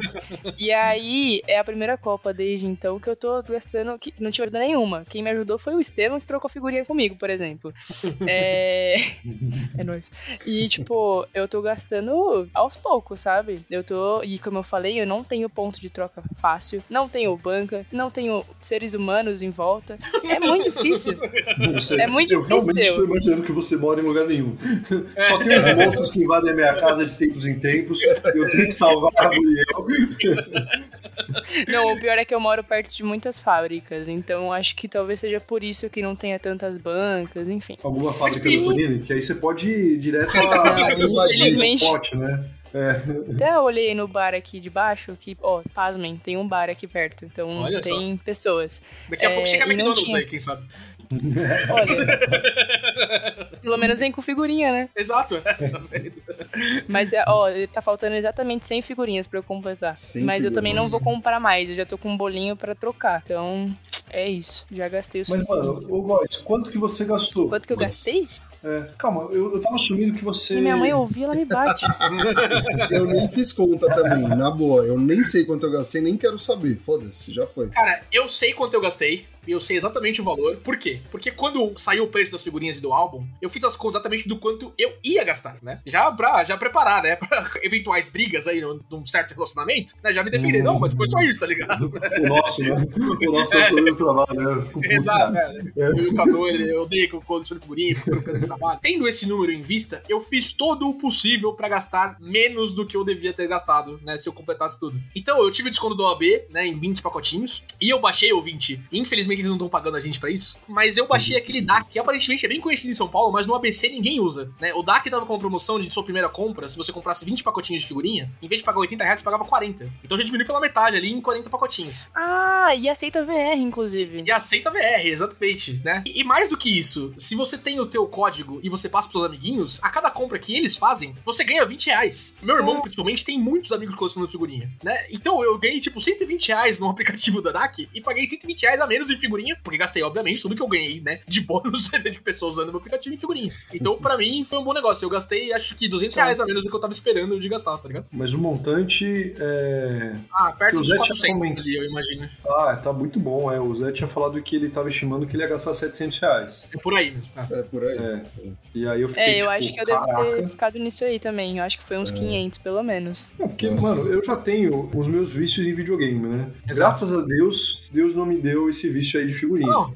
E aí é a primeira Copa desde então que eu tô gastando, que não tive ajuda nenhuma. Quem me ajudou foi o Estevam que trocou figurinha comigo, por exemplo. É. É nóis. E, tipo, eu tô gastando aos poucos, sabe? Eu tô. E como eu falei, eu não tenho ponto de troca fácil, não tenho banca, não tenho seres humanos em volta. É muito difícil. Você- É muito eu realmente difícil. estou imaginando que você mora em lugar nenhum. Só tem os monstros que invadem a minha casa de tempos em tempos. Eu tenho que salvar a Muriel. Não, o pior é que eu moro perto de muitas fábricas, então acho que talvez seja por isso que não tenha tantas bancas, enfim. Alguma fábrica do Panini, que aí você pode ir direto a infelizmente. pote, né? Até eu olhei no bar aqui de baixo, que, ó, pasmem, tem um bar aqui perto, então Olha só. tem pessoas. Daqui a É, pouco chega a McDonald's tinha. aí, quem sabe? Olha. Pelo menos vem com figurinha, né? Exato. Mas, é, ó, tá faltando exatamente 100 figurinhas pra eu completar. 100 Mas eu também não figurinhas. vou comprar mais, eu já tô com um bolinho pra trocar. Então, é isso. Já gastei o Mas, suficiente. mano, ô Góis, quanto que você gastou? Quanto que eu gastei? É, calma, eu, eu tava assumindo que você. Se minha mãe ouvir, ela me bate. Eu nem fiz conta também, na boa. Eu nem sei quanto eu gastei, nem quero saber. Foda-se, já foi. Cara, eu sei quanto eu gastei. E eu sei exatamente o valor. Por quê? Porque quando saiu o preço das figurinhas e do álbum, eu fiz as contas exatamente do quanto eu ia gastar, né? Já pra já preparar, né? Pra eventuais brigas aí num, num certo relacionamento, né? Já me defender. Hum. Não, mas foi só isso, tá ligado? O nosso, né? O nosso é o trabalho, né? Exato, é. Eu e o Cadu, ele, eu odeio que eu colecione figurinha, fico trocando de trabalho. Tendo esse número em vista, eu fiz todo o possível pra gastar menos do que eu devia ter gastado, né? Se eu completasse tudo. Então, eu tive o desconto do OAB, né? Em 20 pacotinhos. E eu baixei o 20. Infelizmente, eles não estão pagando a gente pra isso. Mas eu baixei aquele DAC, que aparentemente é bem conhecido em São Paulo, mas no ABC ninguém usa, né? O DAC tava com uma promoção de sua primeira compra, se você comprasse 20 pacotinhos de figurinha, em vez de pagar 80 reais, você pagava 40. Então já diminuiu pela metade ali em 40 pacotinhos. Ah, e aceita VR, inclusive. E aceita VR, exatamente, né? E, e mais do que isso, se você tem o teu código e você passa pros amiguinhos, a cada compra que eles fazem, você ganha 20 reais. Meu irmão, principalmente, tem muitos amigos colecionando figurinha, né? Então eu ganhei, tipo, 120 reais no aplicativo da DAC e paguei 120 reais a menos em figurinha, porque gastei, obviamente, tudo que eu ganhei, né, de bônus de pessoas usando o meu aplicativo em figurinha. Então, pra mim, foi um bom negócio. Eu gastei, acho que 200 reais a menos do que eu tava esperando de gastar, tá ligado? Mas o montante é. Ah, perto O dos Zé tinha 400 comentado. ali, eu imagino. Ah, tá muito bom. É. O Zé tinha falado que ele tava estimando que ele ia gastar 700 reais. É por aí mesmo. Ah. É por aí. É. E aí eu fiquei. É, eu tipo, acho que eu devo caraca. ter ficado nisso aí também. Eu acho que foi uns 500, pelo menos. Não, porque, Nossa. mano, eu já tenho os meus vícios em videogame, né? Exato. Graças a Deus, Deus não me deu esse vício aí de figurinha. Não,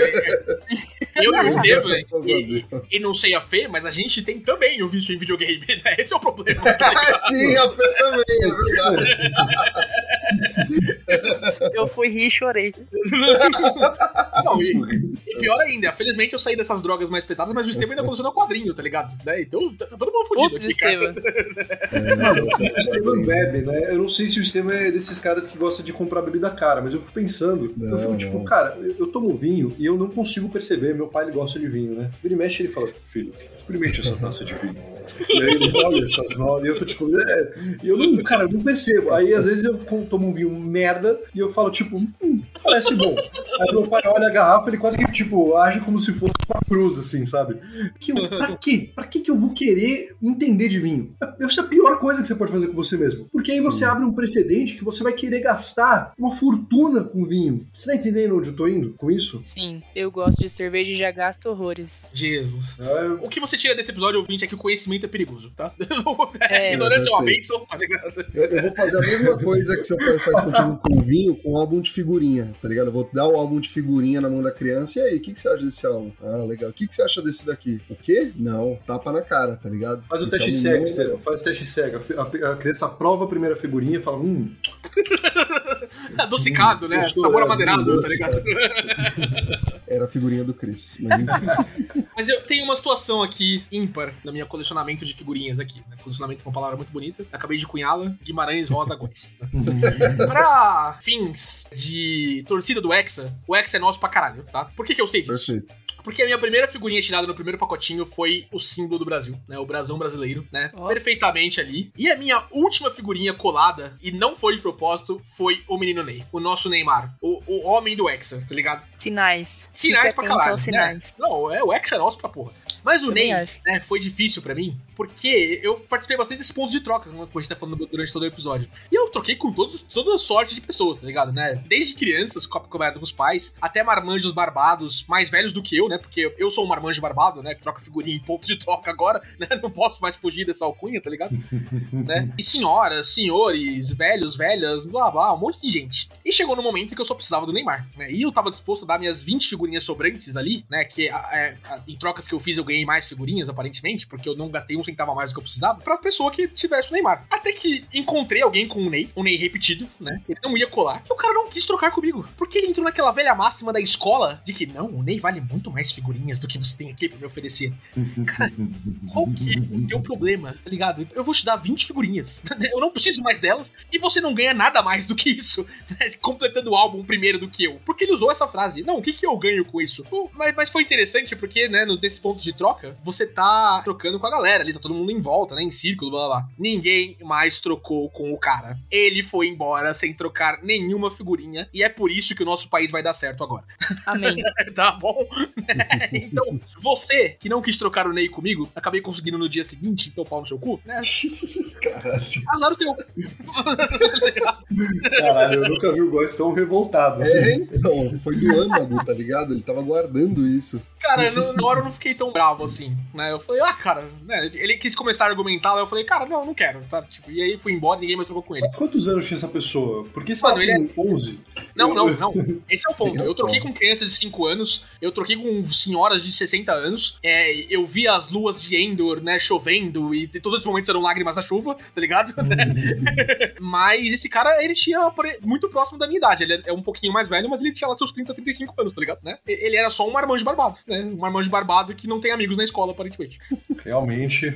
é- é- eu e o Estevam, Graças a e, Deus. e não sei a Fê, mas a gente tem também o vício em videogame, né? Esse é o problema. Sim, a Fê também, é verdade. Eu fui rir e chorei. Não, e, e pior ainda, felizmente eu saí dessas drogas mais pesadas, mas o Estevam ainda coleciona quadrinho, tá ligado? Né? Então tá, tá todo mundo fudido Putz, aqui, cara. Estevam. É, O Estevam bebe, né? Eu não sei se o Estevam é desses caras que gosta de comprar bebida cara, mas eu fico pensando, eu Não, fico tipo, não. cara, eu, eu tomo vinho e eu não consigo perceber. Meu pai ele gosta de vinho, né? Ele mexe e ele fala, filho, experimente essa taça de vinho. E aí ele olha essas e eu tô tipo, é. E eu não, cara, eu não percebo. Aí às vezes eu tomo um vinho merda e eu falo, tipo, hum, parece bom. Aí meu pai olha a garrafa, ele quase que, tipo, age como se fosse uma cruz, assim, sabe? Que, eu- pra quê? Pra que, que eu vou querer entender de vinho? Deve ser a pior coisa que você pode fazer com você mesmo. Porque aí Sim. você abre um precedente que você vai querer gastar uma fortuna com vinho. Você tá entendendo onde eu tô indo com isso? Sim, eu gosto de cerveja e já gasto horrores. Jesus. Ah, O que você tira desse episódio, ouvinte, é que o conhecimento é perigoso, tá? É, Ignorância é uma benção, tá ligado? Eu, eu vou fazer a mesma coisa que seu pai faz contigo com vinho, com um álbum de figurinha, tá ligado? Eu vou dar o álbum de figurinha na mão da criança, e aí, o que, que você acha desse álbum? Ah, legal. O que, que você acha desse daqui? O quê? Não, tapa na cara, tá ligado? Faz o Esse teste álbum cego, não- Estevão. Faz o teste cego. A, a criança aprova a primeira figurinha e fala: Hum, Adocicado, né? Gostou, Sabor é, amadeirado, tá ligado? Era a figurinha do Chris. Mas enfim. Mas eu tenho uma situação aqui ímpar no meu colecionamento de figurinhas aqui. Né? Colecionamento é uma palavra muito bonita. Acabei de cunhá-la. Guimarães Rosa Góes. pra fins de torcida do Hexa, o Hexa é nosso pra caralho, tá? Por que, que eu sei disso? Perfeito. Porque a minha primeira figurinha tirada no primeiro pacotinho foi o símbolo do Brasil, né? O brasão brasileiro, né? Ó. Perfeitamente ali. E a minha última figurinha colada, e não foi de propósito, foi o menino Ney. O nosso Neymar. O, o homem do Hexa, tá ligado? Sinais. Sinais Fica pra caralho. aos sinais. Né? Não, é, o Hexa é nosso pra porra. Mas o Também Ney, acho. né, foi difícil pra mim, porque eu participei bastante desses pontos de troca, como a gente tá falando durante todo o episódio. E eu troquei com todos, toda sorte de pessoas, tá ligado, né? Desde crianças, coberta com os pais, até marmanjos barbados, mais velhos do que eu, né? Porque eu sou um marmanjo barbado, né? Que troca figurinha em pontos de troca agora, né? Não posso mais fugir dessa alcunha, tá ligado? né? E senhoras, senhores, velhos, velhas, blá blá, um monte de gente. E chegou no momento em que eu só precisava do Neymar, né? E eu tava disposto a dar minhas 20 figurinhas sobrantes ali, né? Que é, a- em trocas que eu fiz eu ganhei mais figurinhas, aparentemente, porque eu não gastei um centavo mais do que eu precisava, pra pessoa que tivesse o Neymar. Até que encontrei alguém com o Ney, um Ney repetido, né? Ele não ia colar. E o cara não quis trocar comigo. Porque ele entrou naquela velha máxima da escola de que não, o Ney vale muito mais figurinhas do que você tem aqui pra me oferecer. Qual que é o teu problema, tá ligado? Eu vou te dar 20 figurinhas. Eu não preciso mais delas. E você não ganha nada mais do que isso. né? Completando o álbum primeiro do que eu. Porque ele usou essa frase. Não, o que, que eu ganho com isso? Mas, mas foi interessante porque, né, nesse ponto de troca, você tá trocando com a galera ali, tá todo mundo em volta, né? Em círculo, blá blá blá. Ninguém mais trocou com o cara. Ele foi embora sem trocar nenhuma figurinha. E é por isso que o nosso país vai dar certo agora. Amém. tá bom? então, você que não quis trocar o Ney comigo, acabei conseguindo no dia seguinte, então pau no seu cu, né? Caralho. Azar o teu. caralho, eu nunca vi o Góis tão revoltado assim. É, então, foi do âmago, tá ligado? Ele tava guardando isso. Cara, na hora eu não fiquei tão bravo assim, né? Eu falei, ah, cara, né? Ele quis começar a argumentar, eu falei, cara, não, não quero, tá? Tipo, e aí fui embora, ninguém mais trocou com ele. Mas quantos anos tinha essa pessoa? Porque se Mano, ela tem 11. Não, não, não. Esse é o ponto. É Eu troquei com crianças de 5 anos, eu troquei com senhoras de 60 anos, é, eu vi as luas de Endor, né, chovendo, e todos esses momentos eram lágrimas da chuva, tá ligado? mas esse cara, ele tinha muito próximo da minha idade. Ele é um pouquinho mais velho, mas ele tinha lá seus 30, 35 anos, tá ligado? Né? Ele era só um marmanjo barbado, né? Um marmanjo barbado que não tem amigos na escola, aparentemente. Realmente.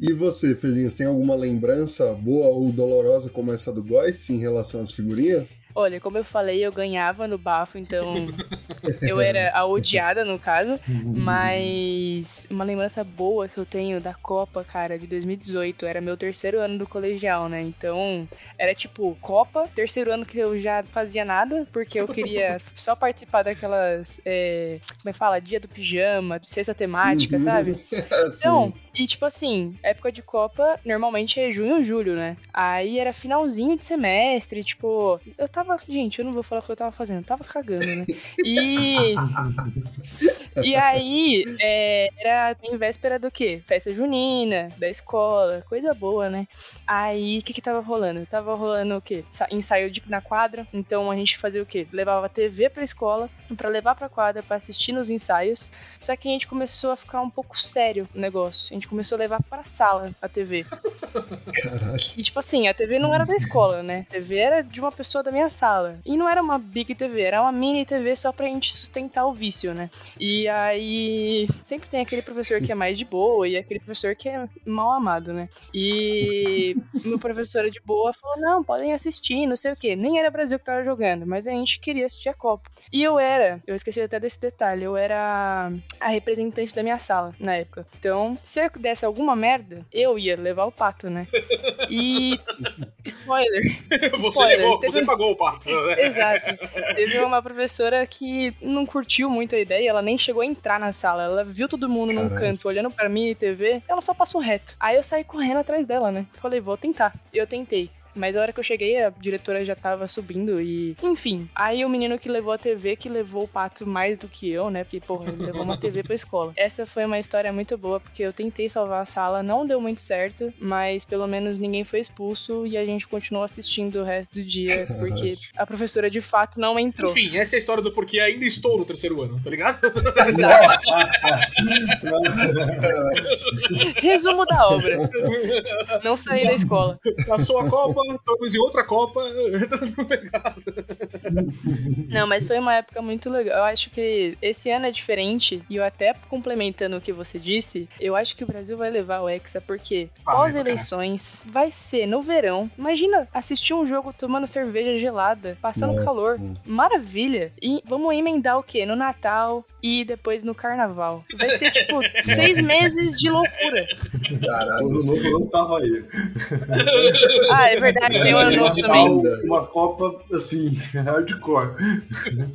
E você, Fezinhas, tem alguma lembrança boa ou dolorosa como essa do Góis em relação às figurinhas? Olha, como eu falei, eu ganhava no bafo, então eu era a odiada no caso. Mas uma lembrança boa que eu tenho da Copa, cara, de 2018, era meu terceiro ano do colegial, né? Então era tipo Copa, terceiro ano que eu já fazia nada, porque eu queria só participar daquelas. é, como é que fala? Dia do pijama, sexta temática, Uhum. sabe? Então, e tipo assim, época de Copa normalmente é junho julho, né? Aí era finalzinho de semestre, tipo, eu tava, gente, eu não vou falar o que eu tava fazendo, eu tava cagando, né? E e aí é, era em véspera do quê? Festa junina, da escola, coisa boa, né? Aí o que que tava rolando? Tava rolando o quê? Sa- Ensaio de, na quadra, então a gente fazia o quê? Levava TV pra escola, pra levar pra quadra pra assistir nos ensaios. Só que a gente começou a ficar um pouco sério o negócio. A gente começou a levar pra sala a TV. caralho. E tipo assim, a TV não era da escola, né? A TV era de uma pessoa da minha sala. E não era uma big TV, era uma mini TV só pra gente sustentar o vício, né? E aí sempre tem aquele professor que é mais de boa e aquele professor que é mal amado, né? E meu professora de boa falou: não, podem assistir, não sei o quê. Nem era Brasil que tava jogando, mas a gente queria assistir a Copa. E eu era, eu esqueci até desse detalhe, eu era a representante da minha sala na época. Então, se eu desse alguma merda, eu ia levar o pato, né? E. Spoiler. Você Spoiler, levou, teve- você pagou o pato. Exato. Teve uma professora que não curtiu muito a ideia, ela nem chegou a entrar na sala. Ela viu todo mundo num canto olhando pra mim e TV, ela só passou reto. Aí eu saí correndo atrás dela, né? Falei, vou tentar. Eu tentei. Mas a hora que eu cheguei, a diretora já tava subindo e. Enfim. Aí o menino que levou a TV, que levou o pato mais do que eu, né? Porque, porra, ele levou uma TV pra escola. Essa foi uma história muito boa, porque eu tentei salvar a sala, não deu muito certo, mas pelo menos ninguém foi expulso e a gente continuou assistindo o resto do dia, porque a professora de fato não entrou. Enfim, essa é a história do porquê ainda estou no terceiro ano, tá ligado? Resumo da obra. Não saí da escola. Passou a Copa, estamos em outra Copa. Não, mas foi uma época muito legal. Eu acho que esse ano é diferente, e eu até complementando o que você disse, eu acho que o Brasil vai levar o Hexa, porque pós-eleições vai ser no verão. Imagina assistir um jogo tomando cerveja gelada, passando calor. Maravilha! E vamos emendar o quê? No Natal e depois no Carnaval. Vai ser tipo seis meses de loucura. Caralho, novo eu não tava aí. Ah, é verdade, tem o ano novo também. Uma Copa, assim, hardcore.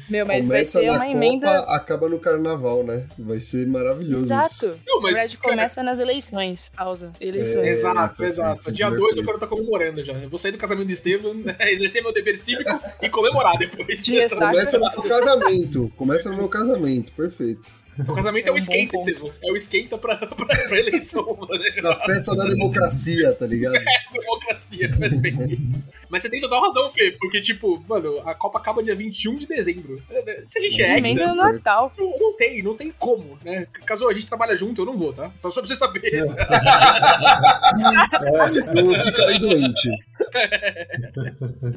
Meu, mas vai Começa ser na uma emenda. Copa, acaba no carnaval, né? Vai ser maravilhoso isso. Exato. Não, O mas, Brad cara, começa nas eleições. Pausa. Eleições. É, Exato, perfeito, exato. Dia perfeito. 2 eu quero estar comemorando já. Eu vou sair do casamento de Estevam, exercer meu dever cívico e comemorar depois. De ressaca. Começa no meu casamento. Começa no meu casamento, perfeito. O casamento é, É o um bom esquenta. Estevam. É o esquenta pra, pra, pra eleição, mano. Na festa da democracia, tá ligado? Democracia, perfeito. Mas você tem total razão, Fê, porque, tipo, mano, a Copa acaba dia 21 de dezembro. Se a gente é exa, Emenda no Natal. não, não tem, não tem como, né? Caso a gente trabalha junto, eu não vou, tá? Só, só pra você saber. Eu ficarei doente.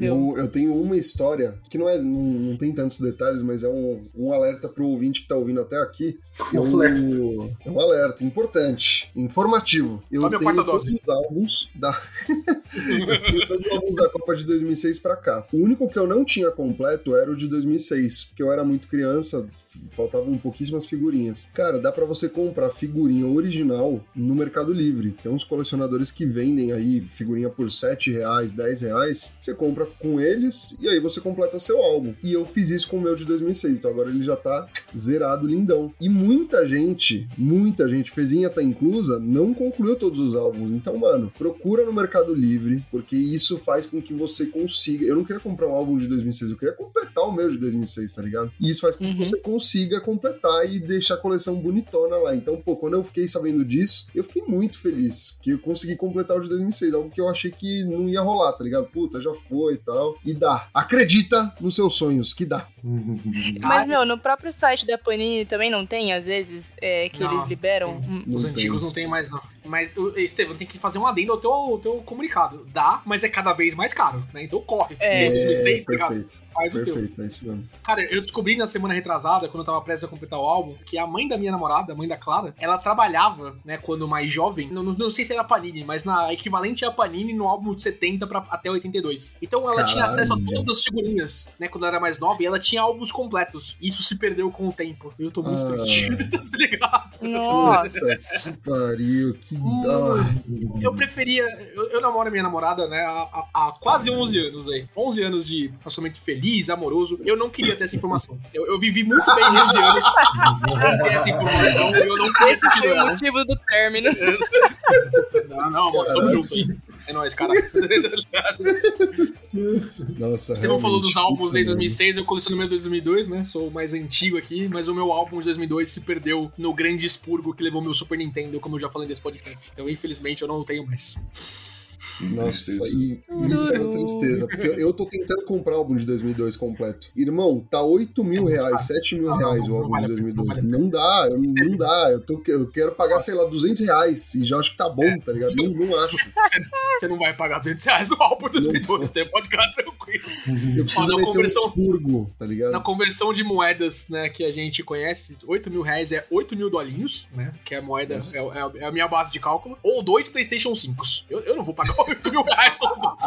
Eu, eu tenho uma história que não é, não, não tem tantos detalhes, mas é um, um alerta pro ouvinte que tá ouvindo até aqui. Eu, Um é um alerta importante, informativo. Eu tenho todos os álbuns da eu tenho todos os álbuns da Copa de 2006 pra cá. O único que eu não tinha completo era o de 2006, porque eu era muito criança, faltavam pouquíssimas figurinhas. Cara, dá pra você comprar figurinha original no Mercado Livre. Tem uns colecionadores que vendem aí figurinha por 7 reais, 10 reais. Você compra com eles e aí você completa seu álbum. E eu fiz isso com o meu de 2006, então agora ele já tá zerado, lindão. E muita gente, muita gente, Fezinha tá inclusa, não concluiu todos os álbuns. Então, mano, procura no Mercado Livre, porque isso faz com que você consiga. Eu não queria comprar um álbum de 2006, eu queria completar o meu de 2006, tá ligado? E isso faz com que Uhum. você consiga completar e deixar a coleção bonitona lá. Então, pô, quando eu fiquei sabendo disso, eu fiquei muito feliz, porque eu consegui completar o de 2006, algo que eu achei que não ia rolar, tá ligado? Puta, já foi e tal. E dá. Acredita nos seus sonhos, que dá. Mas, meu, no próprio site da Panini também não tem, às vezes, é, que Não. eles liberam. um- Não Os tem. antigos não tem mais, não. Mas, o- Estevam, tem que fazer um adendo ao teu, ao teu comunicado. Dá, mas é cada vez mais caro, né? Então corre. É. 2006, tá ligado? perfeito. Faz o teu. Perfeito, é isso mesmo. Cara, eu descobri na semana retrasada, quando eu tava prestes a completar o álbum, que a mãe da minha namorada, a mãe da Clara, ela trabalhava, né, quando mais jovem, não, não, sei se era Panini, mas na equivalente a Panini no álbum de 70 pra, até 82. Então ela tinha Caralho. acesso a todas as figurinhas, né, quando ela era mais nova, e ela tinha álbuns completos. Isso se perdeu com o tempo. Eu tô muito Ah. triste, tá ligado? Nossa. Que pariu, que dó. Eu preferia. Eu, eu namoro a minha namorada, né, há, há- há quase 11 anos aí. 11 anos de relacionamento feliz, amoroso. Eu não queria ter essa informação. Eu, eu vivi muito bem 11 anos sem ter essa informação e eu não queria Esse foi o motivo do término. Não, não, amor, tamo junto aí. É nóis, cara. Nossa, Você não falou dos álbuns de merda. 2006, eu coleciono meu de 2002, né? Sou o mais antigo aqui, mas o meu álbum de 2002 se perdeu no grande expurgo que levou meu Super Nintendo, como eu já falei nesse podcast. Então, infelizmente, eu não tenho mais. Nossa, e e isso é uma tristeza, porque eu tô tentando comprar o álbum de 2002 completo. Irmão, tá 8 mil reais, 7 mil reais não, o álbum de a pena, 2002. não Não dá, eu, não dá. Eu, tô, eu quero pagar, sei lá, 200 reais e já acho que tá bom, tá ligado? Não, não acho. Você não vai pagar 200 reais no álbum de 2002, você pode ficar tranquilo. Eu preciso na meter um conversão- expurgo, tá ligado? Na conversão de moedas, né, que a gente conhece, 8 mil reais é 8 mil dolinhos, né? Que é a moeda, Nossa. é, é- é a minha base de cálculo. Ou dois PlayStation 5. Eu, eu não vou pagar 8 mil reais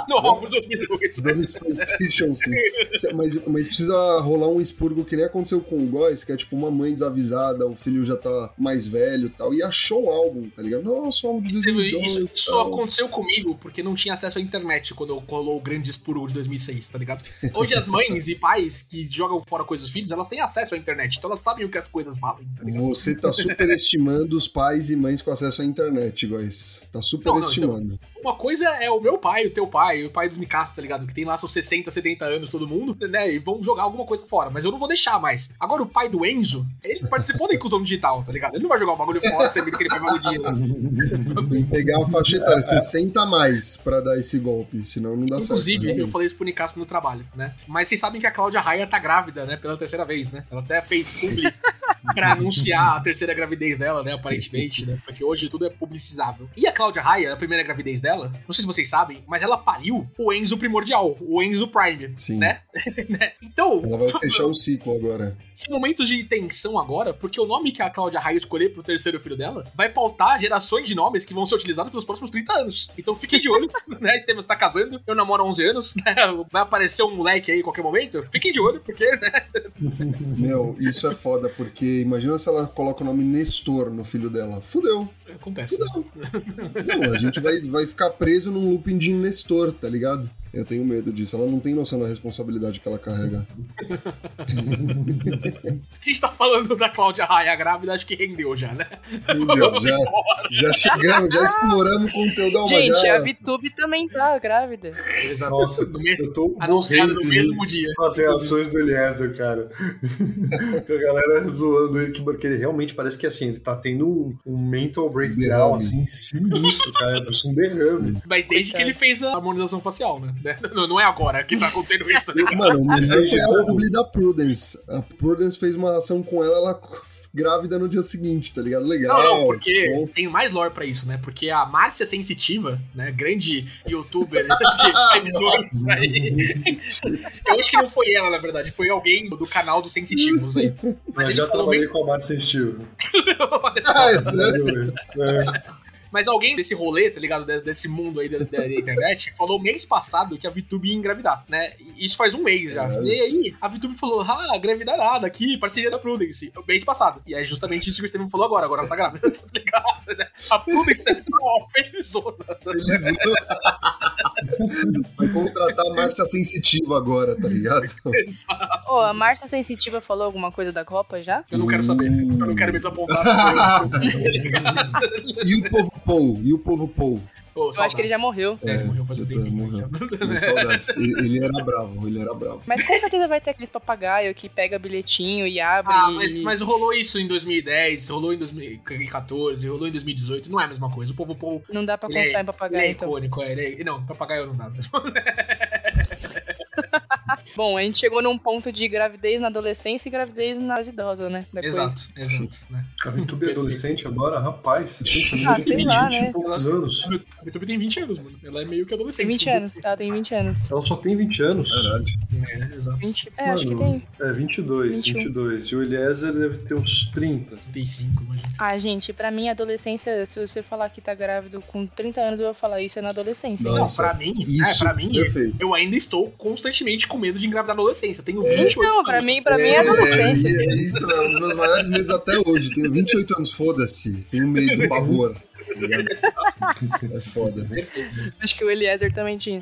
no álbum de 2002. Dois PlayStation 5. Mas, mas precisa rolar um expurgo que nem aconteceu com o Góis, que é tipo uma mãe desavisada, o filho já tá mais velho e tal, e achou um álbum, tá ligado? Nossa, um álbum de Isso, 2002 isso e só aconteceu comigo porque não tinha acesso à internet quando eu colou o grande expurgo de 2006. vocês, tá ligado? Hoje as mães e pais que jogam fora coisas dos filhos, elas têm acesso à internet, então elas sabem o que as coisas valem, tá ligado? Você tá superestimando os pais e mães com acesso à internet, guys. Tá superestimando. Uma coisa é o meu pai, o teu pai, o pai do Nicasso, tá ligado? Que tem lá seus 60, 70 anos, todo mundo, né? E vão jogar alguma coisa fora. Mas eu não vou deixar mais. Agora, o pai do Enzo, ele participou da inclusão digital, tá ligado? Ele não vai jogar o bagulho fora sabendo que ele pegou o dinheiro. Tem que pegar a faixa etária 60 a mais pra dar esse golpe, senão não dá Inclusive, certo. eu falei isso pro Nicasso no trabalho, né? Mas vocês sabem que a Cláudia Raia tá grávida, né? Pela terceira vez, né? Ela até fez publi pra anunciar a terceira gravidez dela, né? Aparentemente, né? Porque hoje tudo é publicizável. E a Cláudia Raia, a primeira gravidez dela, não sei se vocês sabem, mas ela pariu o Enzo primordial, o Enzo Prime, Sim. né? Né? Então, Ela vai fechar um ciclo agora. são momentos de tensão agora, porque o nome que a Cláudia Raia escolher pro terceiro filho dela vai pautar gerações de nomes que vão ser utilizados pelos próximos 30 anos. Então fiquem de olho, né? Estevam está casando, eu namoro há 11 anos, né? Vai aparecer um moleque aí em qualquer momento. Fiquem de olho, porque, né? Meu, isso é foda, porque imagina se ela coloca o nome Nestor no filho dela. Fudeu. Acontece. Fudeu. Não, a gente vai, vai ficar preso num looping de Nestor, tá ligado? Eu tenho medo disso. Ela não tem noção da responsabilidade que ela carrega. A gente tá falando da Cláudia Raia grávida, acho que rendeu já, né? Entendeu? Já, já chegamos, já exploramos o conteúdo da Gente, já... a VTube também tá grávida. Exato. Nossa, No mesmo- eu tô anunciado no mesmo dia. as reações do Eliezer, cara. a galera zoando ele, que- porque ele realmente parece que assim, ele tá tendo um, um mental breakdown, Derrame. assim, sinistro, cara. Parece um derrame. Mas desde que ele fez a harmonização facial, né? Não, não é agora que tá acontecendo isso, ligado? Mano, o melhor foi a publi da Prudence. A Prudence fez uma ação com ela, ela grávida no dia seguinte, tá ligado? Legal. Não, não, porque bom. tem mais lore pra isso, né? Porque a Márcia Sensitiva, né? Grande youtuber de aí. Eu acho que não foi ela, na verdade, foi alguém do canal dos Sensitivos aí. Mas eu ele já falou trabalhei bem. com a Márcia Sensitiva. Ah, é sério? É. Mas alguém desse rolê, tá ligado? De- Desse mundo aí da, da internet, falou mês passado que a VTube ia engravidar, né? Isso faz um mês já. Caralho. E aí, a VTube falou: ah, engravidar nada aqui, parceria da Prudence. Mês passado. E é justamente isso que o Steven falou agora. Agora ela tá grávida, tá ligado? né? A Prudence tá felizona. Eles... Vai contratar a Márcia Sensitiva agora, tá ligado? Ô, a Márcia Sensitiva falou alguma coisa da Copa já? Eu não quero saber. Eu não quero me desapontar. E o povo Paul? E o povo Paul? Pô, Eu acho que ele já morreu. É, ele morreu faz um já tá, tempinho. morreu. já. Minhas saudades. Ele ele era bravo, ele era bravo. Mas com certeza vai ter aqueles papagaio que pega bilhetinho e abre. Ah, e- mas, mas rolou isso em 2010, rolou em 2014, rolou em 2018, não é a mesma coisa. O povo Paul Não dá pra Ele é- confiar em ele papagaio, é então. icônico, é, ele é- Não, papagaio não dá. Bom, a gente chegou num ponto de gravidez na adolescência e gravidez na fase idosa, né? Da coisa. exato, exato. Né? A VTube é adolescente agora, rapaz. Gente, Ah, tem sei 20 lá, né? e poucos anos. A YouTube tem 20 anos, mano. Ela é meio que adolescente. Tem 20 anos, ela tem 20 anos. Ela só tem 20 anos. Caralho. É, exato. 20, é, acho que tem. É, 22, 21. 22. E o Eliezer deve ter uns 30. 35, imagina. Ah, gente, pra mim, adolescência, se você falar que tá grávido com 30 anos, eu vou falar isso é na adolescência. hein? Não, Nossa, pra mim, Isso, é, pra mim, perfeito. eu ainda estou constantemente com medo de engravidar na adolescência. Tenho 28 Então, pra anos. mim, pra mim é adolescência. É, isso é um dos meus maiores medos até hoje. Tenho 28 anos, foda-se. Tenho medo, pavor. É foda. Acho que o Eliezer também tinha.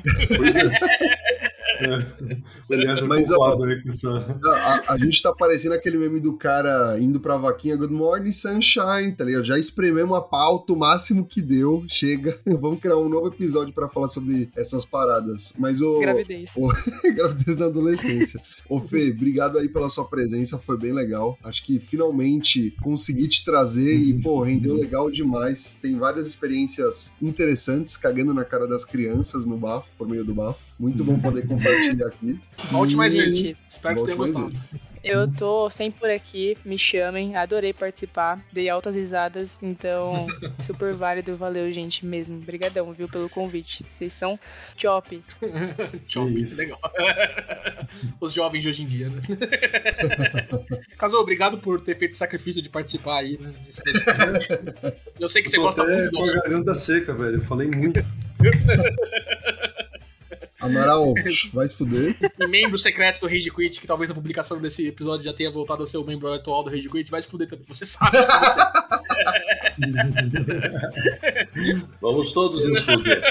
O Eliezer Mas, culpado aí com essa. A, a- a gente tá parecendo aquele meme do cara indo pra vaquinha Good Morning Sunshine, tá ligado? Já esprememos a pauta o máximo que deu. Chega, vamos criar um novo episódio pra falar sobre essas paradas. Mas o. Gravidez. Gravidez na adolescência. Ô Fê, obrigado aí pela sua presença, foi bem legal. Acho que finalmente consegui te trazer e, pô, rendeu legal demais. Tem várias experiências interessantes cagando na cara das crianças no bafo, por meio do bafo. Muito bom poder compartilhar aqui. Volte mais E- vezes. Gente, Espero que você tenha Volte mais gostado. eu tô sempre por aqui, me chamem, adorei participar, dei altas risadas, então super válido, valeu gente mesmo, brigadão, viu, pelo convite. Vocês são top. Chop, isso. legal. Os jovens de hoje em dia, né? Caso, obrigado por ter feito o sacrifício de participar aí, né? Nesse- nesse- Eu sei que você gosta muito do assunto. garganta seca, velho. Eu falei muito. Amaral, vai se fuder. O membro secreto do Rage Quit, que talvez a publicação desse episódio já tenha voltado a ser o membro atual do Rage Quit, vai se fuder também, você sabe. Você. Vamos todos nos fuder.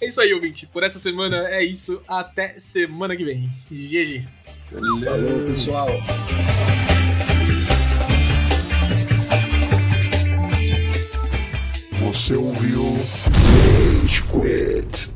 É isso aí, ouvinte. Por essa semana é isso. Até semana que vem. GG. Falou, pessoal. Você ouviu Rage Quit.